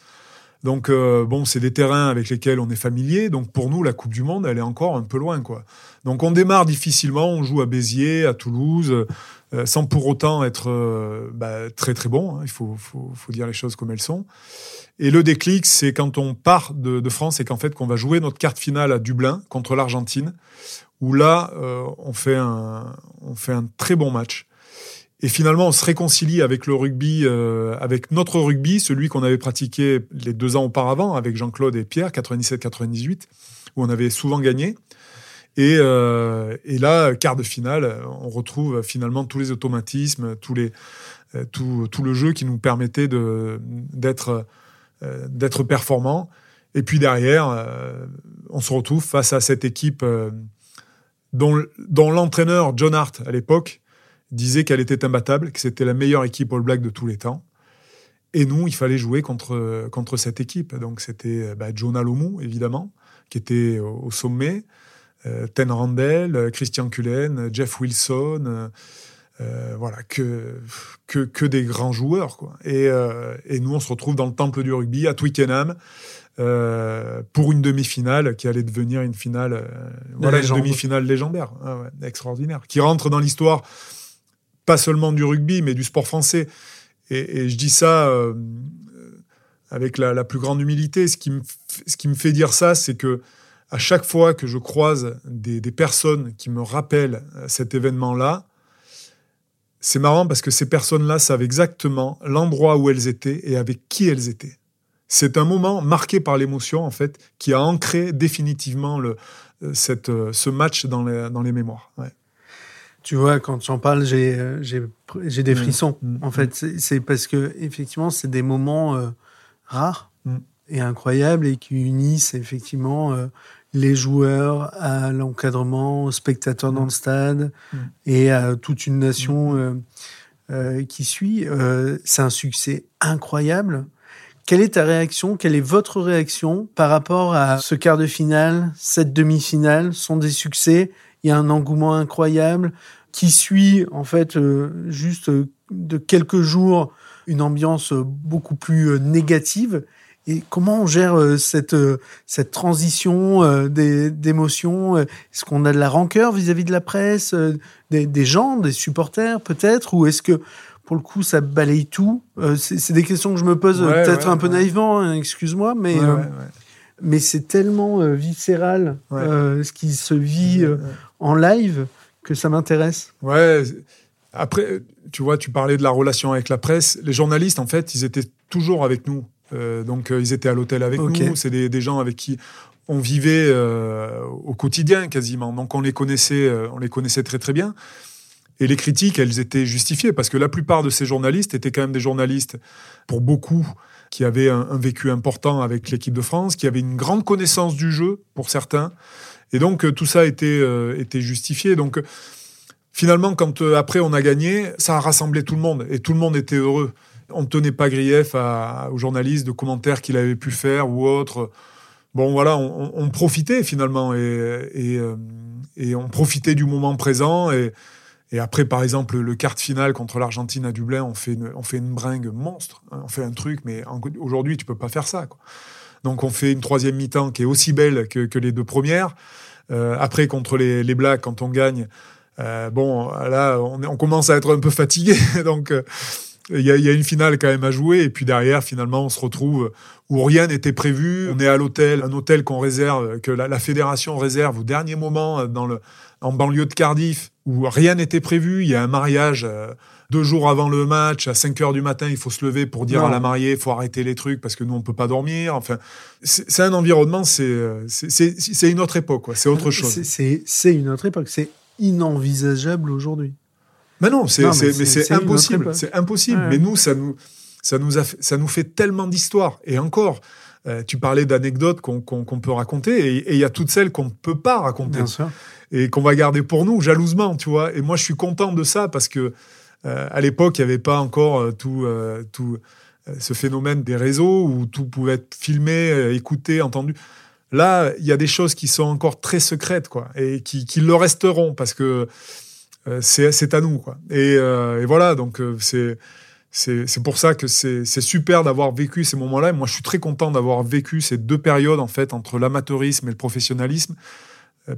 B: Donc euh, bon, c'est des terrains avec lesquels on est familier. Donc pour nous, la Coupe du Monde, elle est encore un peu loin, quoi. Donc on démarre difficilement. On joue à Béziers, à Toulouse, euh, sans pour autant être euh, bah, très très bon. Hein. Il faut, faut, faut dire les choses comme elles sont. Et le déclic, c'est quand on part de, France et qu'en fait qu'on va jouer notre carte finale à Dublin contre l'Argentine, où là euh, on fait un on fait un très bon match. Et finalement, on se réconcilie avec le rugby, euh, avec notre rugby, celui qu'on avait pratiqué les deux ans auparavant avec Jean-Claude et Pierre, 97-98, où on avait souvent gagné. Et, euh, et, là, quart de finale, on retrouve finalement tous les automatismes, tous les, tout, tout le jeu qui nous permettait d'être euh, d'être performant. Et puis derrière, euh, on se retrouve face à cette équipe euh, dont, dont l'entraîneur John Hart, à l'époque, disait qu'elle était imbattable, que c'était la meilleure équipe All Black de tous les temps. Et nous, il fallait jouer contre, contre cette équipe. Donc c'était bah, Jonah Lomu, évidemment, qui était au, sommet, Ten Randell, Christian Cullen, Jeff Wilson, euh, voilà, que, que, que, des grands joueurs. Quoi. Et, euh, et, nous, on se retrouve dans le temple du rugby à Twickenham euh, pour une demi-finale qui allait devenir une finale, voilà, une demi-finale légendaire, ah extraordinaire, qui rentre dans l'histoire pas seulement du rugby, mais du sport français. Et, je dis ça avec la, plus grande humilité. Ce qui me, ce qui me fait dire ça, c'est que à chaque fois que je croise des, personnes qui me rappellent cet événement-là, c'est marrant parce que ces personnes-là savent exactement l'endroit où elles étaient et avec qui elles étaient. C'est un moment marqué par l'émotion, en fait, qui a ancré définitivement le, euh, euh, ce match dans les mémoires.
A: Tu vois, quand j'en parle, j'ai, euh, j'ai, des mmh. frissons. Mmh. En fait, c'est, parce que, effectivement, c'est des moments rares mmh. et incroyables et qui unissent, effectivement, les joueurs, à l'encadrement, aux spectateurs dans le stade mm. et à toute une nation mm. euh, euh, qui suit. Euh, c'est un succès incroyable. Quelle est ta réaction? Quelle est votre réaction par rapport à ce quart de finale, cette demi-finale? Sont des succès. Il y a un engouement incroyable qui suit en fait juste de quelques jours une ambiance beaucoup plus négative. Et comment on gère euh, cette, euh, cette transition euh, d'émotions? Est-ce qu'on a de la rancœur vis-à-vis de la presse, des, gens, des supporters peut-être? Ou est-ce que pour le coup ça balaye tout? C'est des questions que je me pose peut-être un peu naïvement, hein, excuse-moi, mais, mais c'est tellement viscéral ce qui se vit en live que ça m'intéresse.
B: Ouais. Après, tu vois, tu parlais de la relation avec la presse. Les journalistes, en fait, ils étaient toujours avec nous. Euh, donc euh, ils étaient à l'hôtel avec nous. C'est des, gens avec qui on vivait euh, au quotidien quasiment. Donc on les connaissait, on les connaissait très très bien. Et les critiques, elles étaient justifiées parce que la plupart de ces journalistes étaient quand même des journalistes, pour beaucoup, qui avaient un, vécu important avec l'équipe de France, qui avaient une grande connaissance du jeu pour certains. Et donc tout ça était, était justifié. Donc finalement, quand après on a gagné, ça a rassemblé tout le monde et tout le monde était heureux on ne tenait pas grief aux journalistes de commentaires qu'il avait pu faire ou autres. Bon, voilà, on, profitait finalement et, euh, et, on profitait du moment présent. Et, et, après, par exemple, le quart final contre l'Argentine à Dublin, on fait une, on fait une bringue monstre. On fait un truc, mais aujourd'hui, tu peux pas faire ça. Donc, on fait une troisième mi-temps qui est aussi belle que, les deux premières. Euh, après, contre les, les Blacks, quand on gagne, euh, bon, là, on, on, commence à être un peu fatigué. donc, il y, a, une finale quand même à jouer. Et puis derrière, finalement, on se retrouve où rien n'était prévu. On est à l'hôtel, un hôtel qu'on réserve, que la, fédération réserve au dernier moment dans le, en banlieue de Cardiff, où rien n'était prévu. Il y a un mariage euh, deux jours avant le match, à 5 heures du matin, il faut se lever pour dire à la mariée, il faut arrêter les trucs parce que nous, on peut pas dormir. Enfin, c'est un environnement, c'est une autre époque, c'est autre chose.
A: C'est une autre époque. C'est inenvisageable aujourd'hui.
B: Mais non, c'est impossible. C'est impossible. Mais nous, ça nous, ça nous, a ça nous fait tellement d'histoire. Et encore, tu parlais d'anecdotes qu'on peut raconter et il y a toutes celles qu'on ne peut pas raconter. Et qu'on va garder pour nous, jalousement, tu vois. Et moi, je suis content de ça parce que à l'époque, il n'y avait pas encore tout, tout ce phénomène des réseaux où tout pouvait être filmé, écouté, entendu. Là, il y a des choses qui sont encore très secrètes, quoi, et qui, qui le resteront parce que euh, c'est à nous, quoi. Et, euh, et voilà, donc euh, c'est c'est pour ça que c'est super d'avoir vécu ces moments-là. Moi, je suis très content d'avoir vécu ces deux périodes, en fait, entre l'amateurisme et le professionnalisme,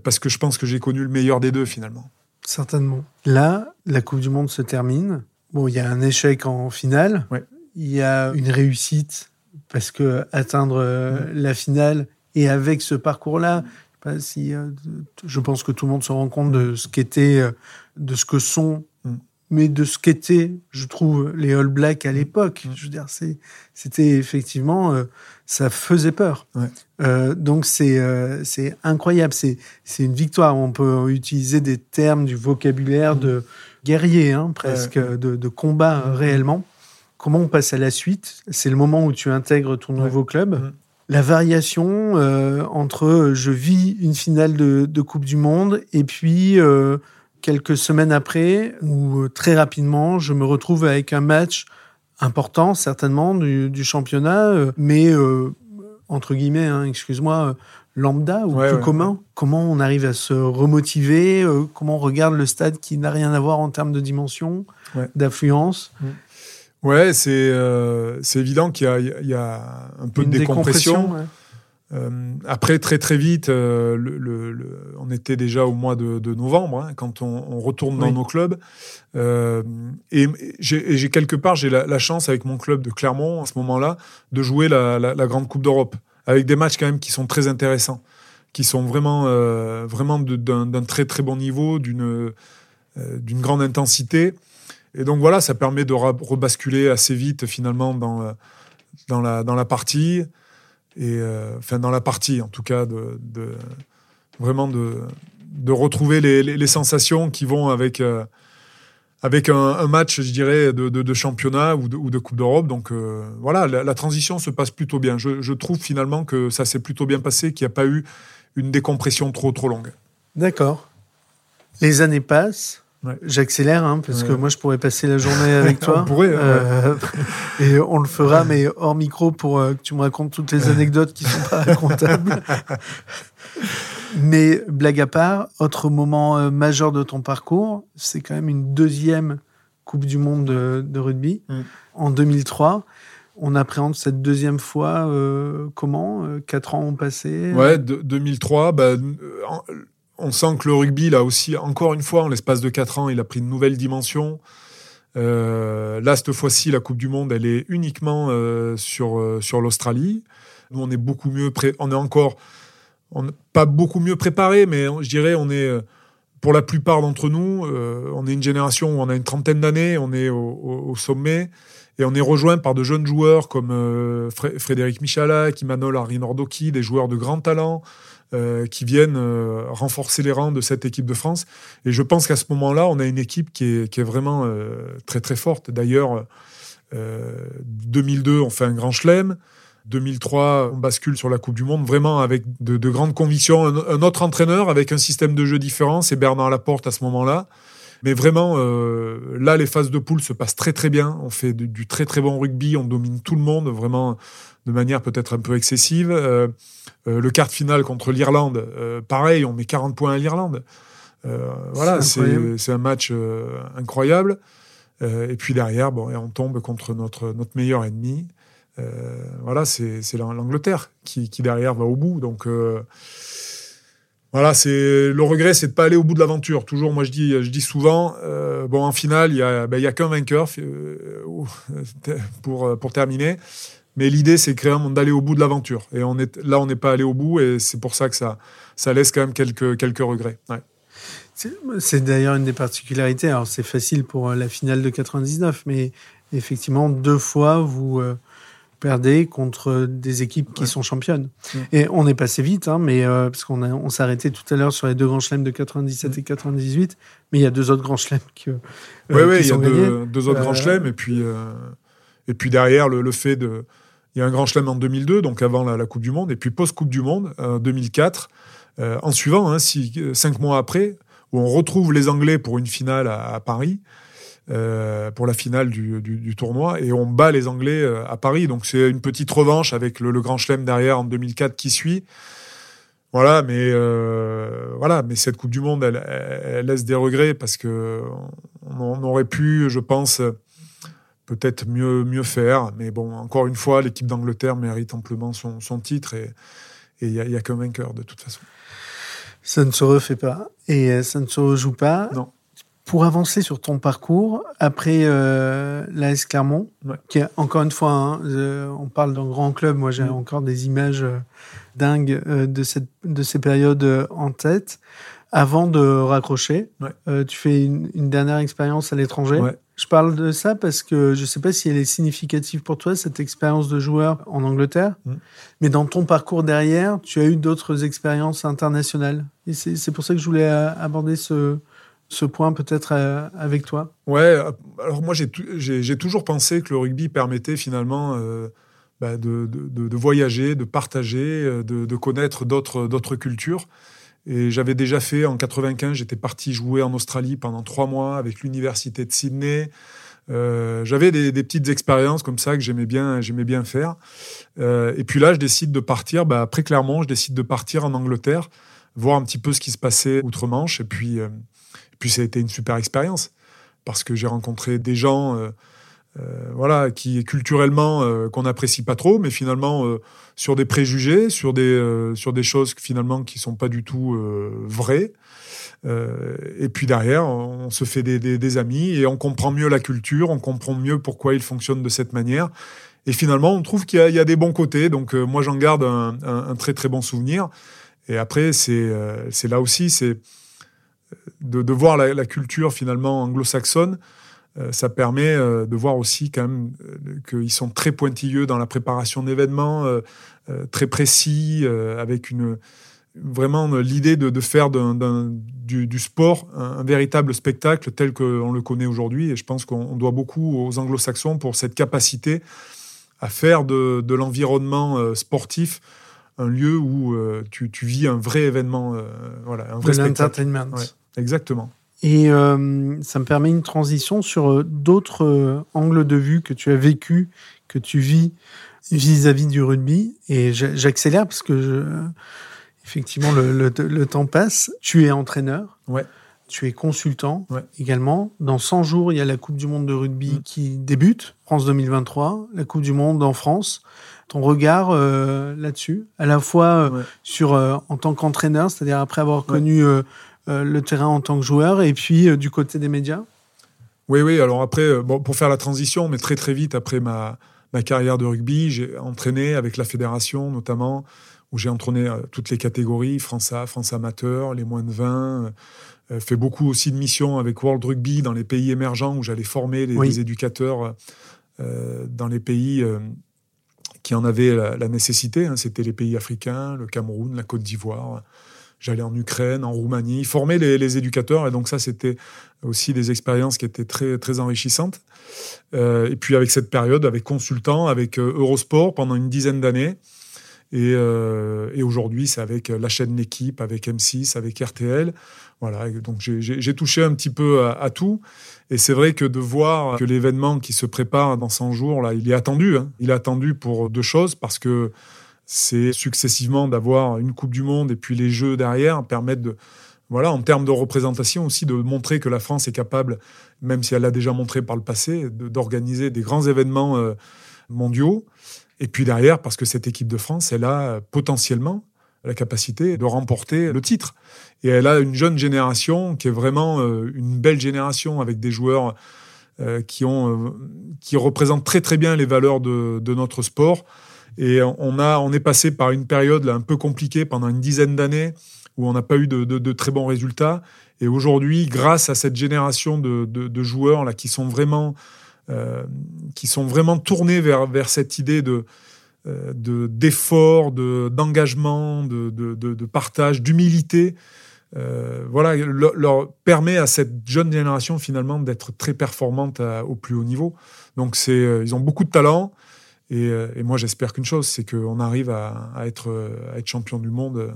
B: parce que je pense que j'ai connu le meilleur des deux, finalement.
A: Certainement. Là, la Coupe du Monde se termine. Bon, il y a un échec en finale. Il y a une réussite, parce que atteindre la finale, et avec ce parcours-là, si, euh, je pense que tout le monde se rend compte de ce qu'était, euh, de ce que sont, mm. mais de ce qu'étaient, je trouve, les All Blacks à l'époque. Mm. Je veux dire, c'était effectivement, euh, ça faisait peur. donc c'est c'est incroyable. C'est c'est une victoire. On peut utiliser des termes du vocabulaire de guerrier, hein, presque, de, de, combat mm. réellement. Comment on passe à la suite? C'est le moment où tu intègres ton nouveau club la variation euh, entre euh, je vis une finale de, Coupe du Monde et puis euh, quelques semaines après, ou très rapidement, je me retrouve avec un match important, certainement, du, championnat, mais entre guillemets, hein, excuse-moi, lambda ou plus commun. Comment on arrive à se remotiver Comment on regarde le stade qui n'a rien à voir en termes de dimension, d'affluence mm.
B: Ouais, c'est euh, c'est évident qu'il y, y, a un peu de décompression. Euh, après, très très vite, euh, le, le, on était déjà au mois de, de novembre hein, quand on, on, retourne dans nos clubs. Euh, et j'ai quelque part, j'ai la, la, chance avec mon club de Clermont à ce moment-là de jouer la, la, la grande Coupe d'Europe avec des matchs quand même qui sont très intéressants, qui sont vraiment vraiment d'un très très bon niveau, d'une d'une grande intensité. Et donc voilà, ça permet de rebasculer assez vite finalement dans, dans, la, dans la partie. Et, euh, enfin, dans la partie en tout cas, de, vraiment de, retrouver les, sensations qui vont avec, euh, avec un, match, je dirais, de, championnat ou de, ou de Coupe d'Europe. Donc voilà, la, transition se passe plutôt bien. Je, je trouve finalement que ça s'est plutôt bien passé, qu'il n'y a pas eu une décompression trop trop longue.
A: D'accord. Les années passent. J'accélère, hein, parce que moi, je pourrais passer la journée avec toi.
B: on pourrait. Euh,
A: et on le fera, mais hors micro, pour euh, que tu me racontes toutes les anecdotes qui sont pas racontables. mais blague à part, autre moment euh, majeur de ton parcours, c'est quand même une deuxième Coupe du Monde de, rugby mm. en 2003. On appréhende cette deuxième fois comment Quatre ans ont passé?
B: Ouais, 2003. Bah, on sent que le rugby, là aussi, encore une fois, en l'espace de 4 ans, il a pris une nouvelle dimension. Euh, là, cette fois-ci, la Coupe du Monde, elle est uniquement euh, sur, euh, sur l'Australie. Nous, on est beaucoup mieux, pré on est encore, pas beaucoup mieux préparé, mais je dirais, on est, pour la plupart d'entre nous, on est une génération où on a une trentaine d'années, on est au, sommet, et on est rejoint par de jeunes joueurs comme Frédéric Michalak, Imanol Harry Nordoki, des joueurs de grand talent. Euh, qui viennent euh, renforcer les rangs de cette équipe de France. Et je pense qu'à ce moment-là, on a une équipe qui est, qui est vraiment euh, très très forte. D'ailleurs, 2002, on fait un grand chelem. 2003, on bascule sur la Coupe du Monde, vraiment avec de, grandes convictions. Un, autre entraîneur avec un système de jeu différent, c'est Bernard Laporte à ce moment-là. Mais vraiment, là, les phases de poule se passent très très bien. On fait du, du, très très bon rugby, on domine tout le monde, vraiment de manière peut-être un peu excessive. Euh, euh, le quart de finale contre l'Irlande, euh, pareil, on met 40 points à l'Irlande. voilà, c'est un match incroyable. et puis derrière, bon, et on tombe contre notre, notre meilleur ennemi. voilà, c'est l'Angleterre qui, qui, derrière va au bout. Donc voilà, c'est le regret, c'est de pas aller au bout de l'aventure. Toujours, moi je dis, je dis souvent, bon en finale, il y a, ben, y a qu'un vainqueur pour pour terminer. Mais l'idée, c'est d'aller au bout de l'aventure. Et on est, là, on n'est pas allé au bout, et c'est pour ça que ça, ça laisse quand même quelques, quelques regrets.
A: C'est d'ailleurs une des particularités. Alors, c'est facile pour euh, la finale de 99, mais effectivement, deux fois, vous euh, perdez contre des équipes qui sont championnes. Et on est passé vite, hein, mais, euh, parce qu'on on s'est arrêté tout à l'heure sur les deux grands chelems de 97 et 98, mais il y a deux autres grands chelems qui,
B: oui, oui, il y a deux, deux, autres grands chelems, et puis, et puis derrière, le, le fait de Il y a un grand chelem en 2002, donc avant la, Coupe du Monde, et puis post-Coupe du Monde, en 2004, en suivant, hein, cinq mois après, où on retrouve les Anglais pour une finale à, Paris, pour la finale du, tournoi, et on bat les Anglais à Paris. Donc c'est une petite revanche avec le, Grand Chelem derrière en 2004 qui suit. Voilà, mais euh, voilà, mais cette Coupe du Monde, elle, laisse des regrets parce que on, aurait pu, je pense, peut-être mieux mieux faire. Mais bon, encore une fois, l'équipe d'Angleterre mérite amplement son, titre et il n'y a, y a qu'un vainqueur de toute façon.
A: Ça ne se refait pas et euh, ça ne se rejoue pas.
B: Non.
A: Pour avancer sur ton parcours, après euh, l'AS Clermont, qui est encore une fois, hein, euh, on parle d'un grand club, moi j'ai mm. encore des images euh, dingues de, cette, de ces périodes en tête. Avant de raccrocher, tu fais une, dernière expérience à l'étranger. Je parle de ça parce que je ne sais pas si elle est significative pour toi, cette expérience de joueur en Angleterre. Mm. Mais dans ton parcours derrière, tu as eu d'autres expériences internationales. Et c'est pour ça que je voulais aborder ce, ce point peut-être euh, avec toi
B: Ouais, euh, alors moi j'ai toujours pensé que le rugby permettait finalement euh, bah, de, de, voyager, de partager, de, connaître d'autres cultures. Et j'avais déjà fait en 95, j'étais parti jouer en Australie pendant trois mois avec l'université de Sydney. j'avais des, petites expériences comme ça que j'aimais bien, j'aimais bien faire. et puis là, je décide de partir. Bah, après Clermont, je décide de partir en Angleterre, voir un petit peu ce qui se passait outre-Manche. Et puis, puis ça a été une super expérience parce que j'ai rencontré des gens, euh, euh, voilà, qui culturellement euh, qu'on n'apprécie pas trop, mais finalement sur des préjugés, sur des sur des choses finalement qui sont pas du tout vraies. et puis derrière, on se fait des, des, amis et on comprend mieux la culture, on comprend mieux pourquoi ils fonctionnent de cette manière. Et finalement, on trouve qu'il y, y, a des bons côtés. Donc moi, j'en garde un, un, un, très très bon souvenir. Et après, c'est c'est là aussi, c'est de, voir la, culture finalement anglo-saxonne, euh, ça permet euh, de voir aussi quand même euh, qu'ils sont très pointilleux dans la préparation d'événements, très précis, avec une vraiment l'idée de, faire du, sport un, véritable spectacle tel qu'on le connaît aujourd'hui. Et je pense qu'on doit beaucoup aux anglo-saxons pour cette capacité à faire de, l'environnement sportif un lieu où tu, vis un vrai événement, voilà, un vrai spectacle. Exactement.
A: Et euh, ça me permet une transition sur euh, d'autres euh, angles de vue que tu as vécu, que tu vis vis-à-vis du rugby. Et j'accélère parce que je, effectivement le, le, temps passe. Tu es entraîneur.
B: Ouais.
A: Tu es consultant
B: ouais.
A: également. Dans 100 jours, il y a la Coupe du Monde de rugby mm. qui débute, France 2023, la Coupe du Monde en France. Ton regard là-dessus, à la fois sur en tant qu'entraîneur, c'est-à-dire après avoir connu euh, le terrain en tant que joueur et puis euh, du côté des médias?
B: Oui, oui. Alors après, euh, bon, pour faire la transition, mais très très vite après ma, ma carrière de rugby, j'ai entraîné avec la fédération notamment, où j'ai entraîné toutes les catégories, France A, France amateur, les moins de 20, fait beaucoup aussi de missions avec World Rugby dans les pays émergents où j'allais former les, éducateurs dans les pays qui en avaient la, nécessité. Hein. C'était les pays africains, le Cameroun, la Côte d'Ivoire, J'allais en Ukraine, en Roumanie, former les, éducateurs. Et donc ça, c'était aussi des expériences qui étaient très, très enrichissantes. Euh, et puis avec cette période, avec consultant, avec euh, Eurosport pendant une dizaine d'années. Et, euh, aujourd'hui, c'est avec la chaîne L'équipe, avec M6, avec RTL. Voilà, donc j'ai touché un petit peu à, tout. Et c'est vrai que de voir que l'événement qui se prépare dans 100 jours, là, il est attendu. Hein. Il est attendu pour deux choses, parce que c'est successivement d'avoir une Coupe du Monde et puis les Jeux derrière permettent de, voilà, en termes de représentation aussi, de montrer que la France est capable, même si elle l'a déjà montré par le passé, d'organiser des grands événements euh, mondiaux. Et puis derrière, parce que cette équipe de France, elle a potentiellement la capacité de remporter le titre. Et elle a une jeune génération qui est vraiment euh, une belle génération avec des joueurs euh, qui, ont, qui représentent très très bien les valeurs de, de notre sport. Et on, a, on est passé par une période un peu compliquée pendant une dizaine d'années où on n'a pas eu de, très bons résultats. Et aujourd'hui, grâce à cette génération de, joueurs là, qui sont vraiment, euh, qui sont vraiment tournés vers, cette idée de, euh, d'effort, d'engagement, de, de, partage, d'humilité, euh, voilà, leur, permet à cette jeune génération finalement d'être très performante au plus haut niveau. Donc c'est, ils ont beaucoup de talent. Et, moi, j'espère qu'une chose, c'est qu'on arrive à, être, à être champion du monde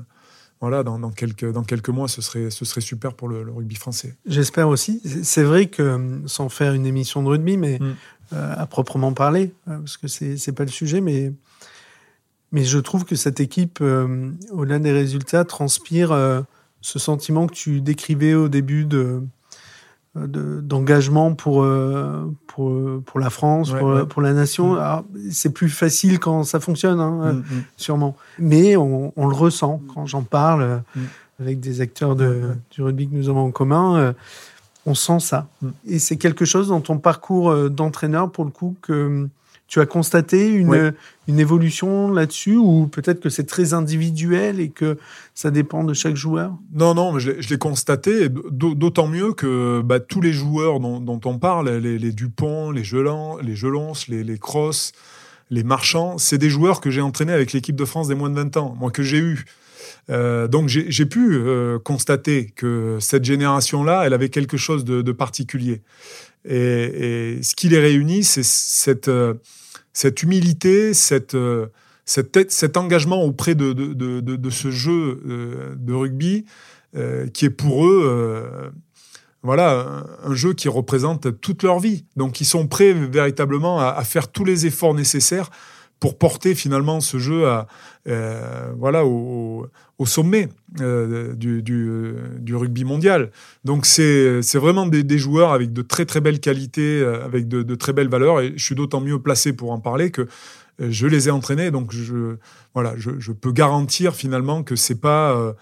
B: voilà, dans, dans, quelques, dans quelques mois, ce serait, ce serait super pour le, rugby français.
A: J'espère aussi. C'est vrai que, sans faire une émission de rugby, mais mm. euh, à proprement parler, euh, parce que c'est n'est pas le sujet, mais, mais je trouve que cette équipe, euh, au-delà des résultats, transpire ce sentiment que tu décrivais au début de, d'engagement pour, euh, pour, pour la France, pour, la nation. Mm. C'est plus facile quand ça fonctionne, hein, mm, mm. sûrement. Mais on, le ressent quand j'en parle avec des acteurs de, du rugby que nous avons en commun. Euh, on sent ça. Et c'est quelque chose dans ton parcours euh, d'entraîneur, pour le coup, que tu as constaté une, une évolution là-dessus ou peut-être que c'est très individuel et que ça dépend de chaque joueur?
B: Non, non, mais je l'ai constaté, d'autant mieux que bah, tous les joueurs dont, on parle, les, Dupont, les Gelans, les Gelons, les, les Cross, les Marchands, c'est des joueurs que j'ai entraînés avec l'équipe de France des moins de 20 ans, moi que j'ai eu. Euh, donc j'ai pu euh, constater que cette génération-là, elle avait quelque chose de, particulier. Et, ce qui les réunit, c'est cette, euh, cette humilité, cette, cette, cet engagement auprès de, de, de ce jeu de rugby qui est pour eux voilà, un jeu qui représente toute leur vie. Donc, ils sont prêts véritablement à faire tous les efforts nécessaires pour porter finalement ce jeu à, euh, voilà, au, sommet euh, du, rugby mondial. Donc c'est vraiment des, joueurs avec de très très belles qualités, euh, avec de, très belles valeurs, et je suis d'autant mieux placé pour en parler que je les ai entraînés, donc je, voilà, je, peux garantir finalement que c'est pas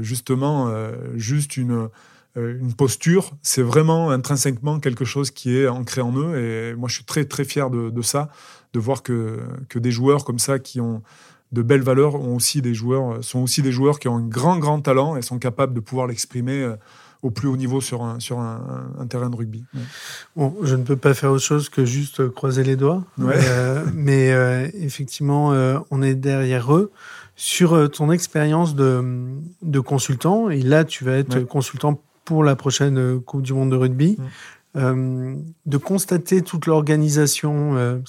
B: justement juste une une posture, c'est vraiment intrinsèquement quelque chose qui est ancré en eux. Et moi, je suis très, très fier de, de ça de voir que, que des joueurs comme ça qui ont de belles valeurs ont aussi des joueurs, sont aussi des joueurs qui ont un grand, grand talent et sont capables de pouvoir l'exprimer euh, au plus haut niveau sur un, sur un, terrain de rugby.
A: Bon, je ne peux pas faire autre chose que juste croiser les doigts, euh, mais euh, effectivement, on est derrière eux. Sur ton expérience de, de, consultant, et là, tu vas être consultant pour la prochaine Coupe du Monde de rugby, de constater toute l'organisation,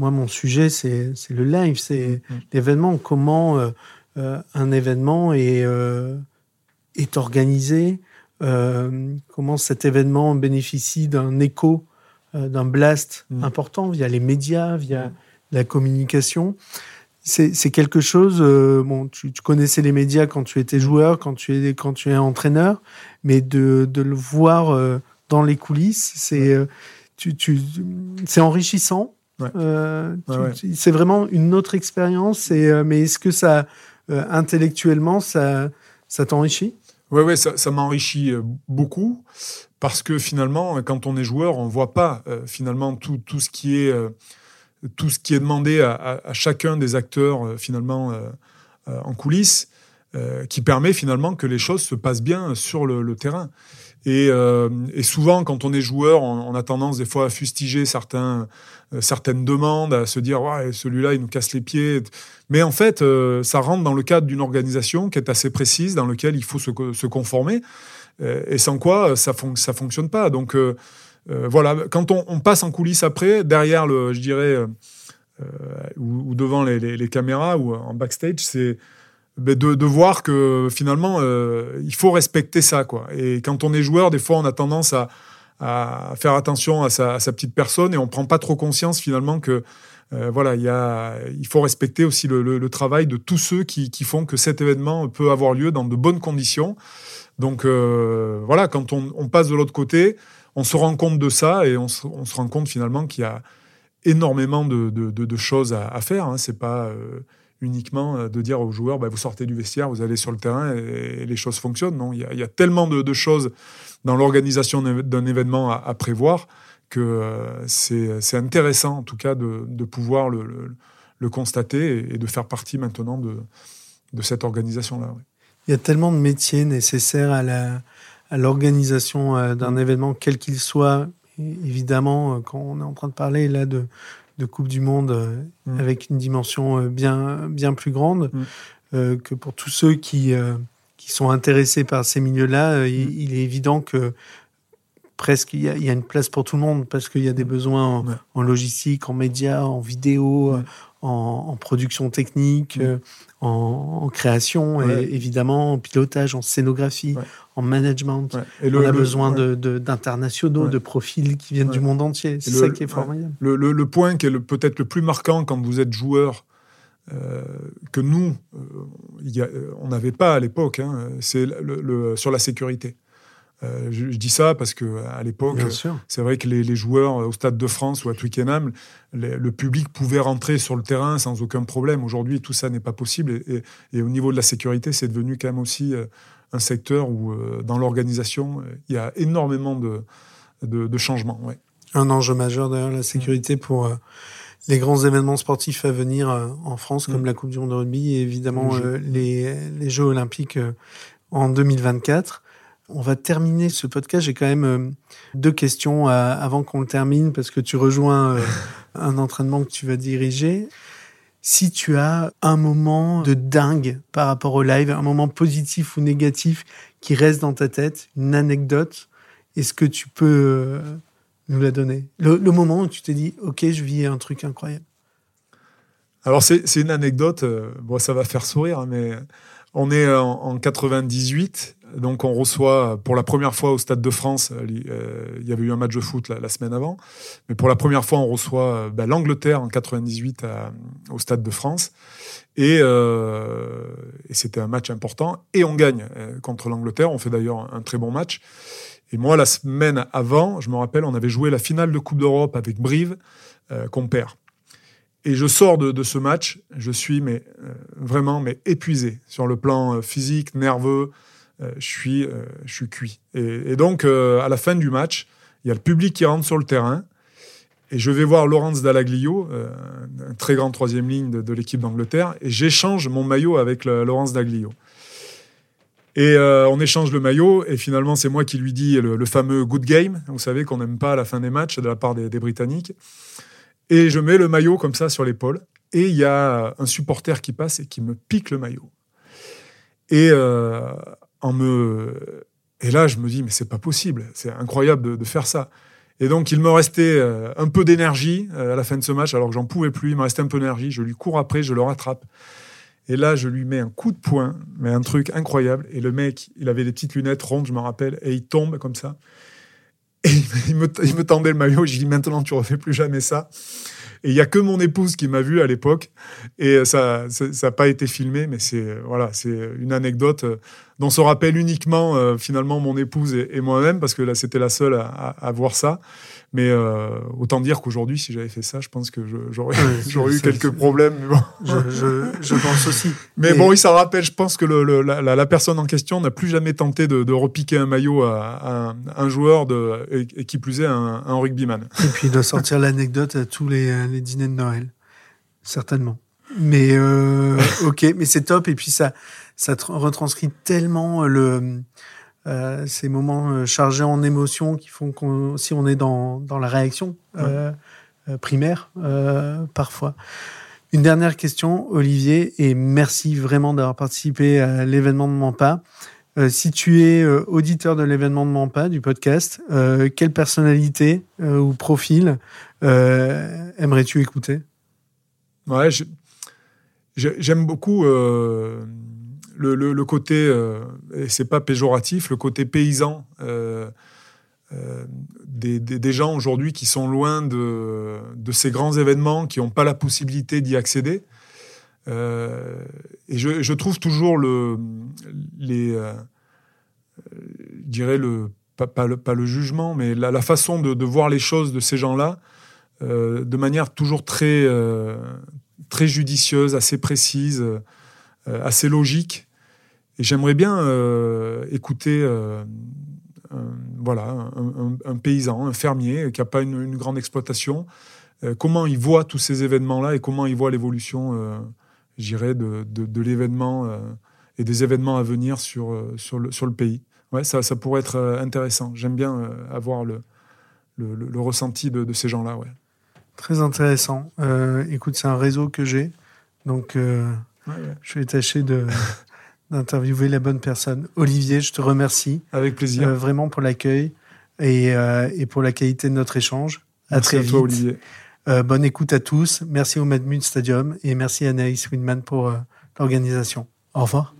A: moi, mon sujet, c'est le live, c'est mm, mm. l'événement, comment euh, euh, un événement est, euh, est organisé, comment cet événement bénéficie d'un écho, d'un blast mm. important via les médias, via la communication. C'est quelque chose, bon, tu, connaissais les médias quand tu étais joueur, quand tu es, quand tu es entraîneur, mais de, de le voir dans les coulisses, c'est tu, tu, enrichissant. Euh, c'est vraiment une autre expérience. Euh, mais est-ce que ça, euh, intellectuellement, ça, ça t'enrichit?
B: Oui, ouais, ça, ça m'enrichit beaucoup parce que finalement, quand on est joueur, on voit pas finalement tout, tout, ce qui est tout ce qui est demandé à, chacun des acteurs finalement en coulisses, qui permet finalement que les choses se passent bien sur le, terrain. Et, euh, souvent, quand on est joueur, on, a tendance des fois à fustiger euh, certaines demandes, à se dire ouais, celui-là, il nous casse les pieds. Mais en fait, euh, ça rentre dans le cadre d'une organisation qui est assez précise, dans lequel il faut se, conformer, et sans quoi ça ne fonctionne pas. Donc voilà, quand on, passe en coulisses après, derrière le, je dirais, ou, ou, devant les, caméras ou en backstage, c'est de, de, voir que finalement, euh, il faut respecter ça. Quoi. Et quand on est joueur, des fois, on a tendance à, faire attention à sa, petite personne et on prend pas trop conscience finalement que euh, voilà, il, faut respecter aussi le, travail de tous ceux qui, font que cet événement peut avoir lieu dans de bonnes conditions. Donc euh, voilà, quand on passe de l'autre côté, on se rend compte de ça et on se, rend compte finalement qu'il y a énormément de, choses à, faire. Hein. C'est pas euh, uniquement euh, de dire aux joueurs, bah, vous sortez du vestiaire, vous allez sur le terrain et, les choses fonctionnent. Non, il y a, tellement de, choses dans l'organisation d'un événement à, prévoir que euh, c'est intéressant, en tout cas, de, pouvoir le, constater et, de faire partie maintenant de, cette organisation-là.
A: Il y a tellement de métiers nécessaires à l'organisation euh, d'un événement, quel qu'il soit. Évidemment, quand on est en train de parler là de, de Coupe du Monde euh, mm. avec une dimension euh, bien, bien plus grande, mm. euh, que pour tous ceux qui, qui sont intéressés par ces milieux-là, il, mm. est évident que presque, il y, a, une place pour tout le monde parce qu'il y a des besoins en, logistique, en médias, en vidéo, en, production technique, euh, en, création, et évidemment en pilotage, en scénographie, en management. Et on a besoin d'internationaux, de, profils qui viennent du monde entier. C'est ça qui est formidable.
B: Le, point qui est peut-être le plus marquant quand vous êtes joueur, euh, que nous, euh, on n'avait pas à l'époque, hein, c'est sur la sécurité. Euh, je, dis ça parce que à l'époque, c'est vrai que les, joueurs au Stade de France ou à Twickenham, le public pouvait rentrer sur le terrain sans aucun problème. Aujourd'hui, tout ça n'est pas possible. Et, au niveau de la sécurité, c'est devenu quand même aussi euh, un secteur où, euh, dans l'organisation, il y a énormément de, de, changements. Ouais.
A: Un enjeu majeur d'ailleurs, la sécurité pour les grands événements sportifs à venir en France, comme mm. la Coupe du Monde de rugby et évidemment les, les, Jeux olympiques en 2024. On va terminer ce podcast. J'ai quand même euh, deux questions avant qu'on le termine parce que tu rejoins euh, un entraînement que tu vas diriger. Si tu as un moment de dingue par rapport au live, un moment positif ou négatif qui reste dans ta tête, une anecdote, est-ce que tu peux euh, nous la donner? Le, moment où tu t'es dit, OK, je vis un truc incroyable.
B: Alors, c'est une anecdote, bon, ça va faire sourire, hein, mais on est en, en 98 donc on reçoit pour la première fois au Stade de France, euh, euh, il y avait eu un match de foot la, semaine avant, mais pour la première fois on reçoit euh, bah, l'Angleterre en 98 au Stade de France. Et, c'était un match important. Et on gagne contre l'Angleterre. On fait d'ailleurs un très bon match. Et moi, la semaine avant, je me rappelle, on avait joué la finale de Coupe d'Europe avec Brive, qu'on perd. Et je sors de, ce match, je suis mais vraiment mais épuisé sur le plan physique, nerveux. Euh, je, suis, euh, je suis cuit. Et, donc, euh, à la fin du match, il y a le public qui rentre sur le terrain. Et je vais voir Laurence Dallaglio, un très grand troisième ligne de, l'équipe d'Angleterre, et j'échange mon maillot avec Laurence Dallaglio. Et on échange le maillot, et finalement, c'est moi qui lui dis le, fameux good game, vous savez, qu'on n'aime pas à la fin des matchs de la part des, Britanniques. Et je mets le maillot comme ça sur l'épaule, et il y a un supporter qui passe et qui me pique le maillot. Et en me et là je me dis mais c'est pas possible, c'est incroyable de, faire ça. Et donc il me restait euh, un peu d'énergie euh, à la fin de ce match alors que j'en pouvais plus, il me restait un peu d'énergie, je lui cours après, je le rattrape. Et là, je lui mets un coup de poing, mais un truc incroyable. Et le mec, il avait des petites lunettes rondes, je me rappelle, et il tombe comme ça. Et il me, il tendait le maillot. Je dis maintenant, tu refais plus jamais ça. Et il y a que mon épouse qui m'a vu à l'époque. Et ça, ça n'a pas été filmé, mais c'est voilà, c'est une anecdote euh, dont se rappelle uniquement euh, finalement mon épouse et, moi-même parce que là, c'était la seule à, à voir ça. Mais euh, autant dire qu'aujourd'hui, si j'avais fait ça, je pense que j'aurais eu quelques problèmes. Mais bon.
A: je, je, pense aussi.
B: Mais bon, il s'en rappelle. Je pense que le, la, la, personne en question n'a plus jamais tenté de, de repiquer un maillot à, un joueur de, et, qui plus est un, un rugbyman.
A: Et puis de sortir l'anecdote à tous les, les, dîners de Noël. Certainement. Mais euh, ok, mais c'est top. Et puis ça, ça retranscrit tellement le euh, ces moments euh, chargés en émotions qui font qu'on, si on est dans, dans la réaction euh, primaire parfois. Une dernière question, Olivier, et merci vraiment d'avoir participé à l'événement de Mampa. si tu es auditeur de l'événement de Mampa, du podcast, quelle personnalité ou profil aimerais-tu écouter?
B: Ouais, j'aime beaucoup le, côté, euh, et c'est pas péjoratif, le côté paysan euh, euh, des, gens aujourd'hui qui sont loin de, ces grands événements, qui n'ont pas la possibilité d'y accéder. et je, trouve toujours le, les, je dirais pas, le, jugement, mais la, façon de, voir les choses de ces gens-là de manière toujours très, très judicieuse, assez précise, assez logique. Et j'aimerais bien euh, écouter euh, un, voilà, un, paysan, un fermier qui n'a pas une, grande exploitation, euh, comment il voit tous ces événements-là et comment il voit l'évolution, j'irais, de, de, l'événement et des événements à venir sur, sur, le, sur le pays. Ouais, ça, ça pourrait être intéressant. J'aime bien avoir le, le, le, ressenti de, de ces gens-là. Ouais.
A: Très intéressant. écoute, c'est un réseau que j'ai, donc je vais tâcher de, d'interviewer la bonne personne. Olivier, je te remercie.
B: Avec plaisir.
A: Euh, vraiment pour l'accueil. et, et pour la qualité de notre échange. À
B: Merci
A: très
B: à
A: vite.
B: toi, Olivier.
A: Euh, bonne écoute à tous. Merci au Madmut Stadium et merci à Anaïs Winman pour euh, l'organisation. Au revoir.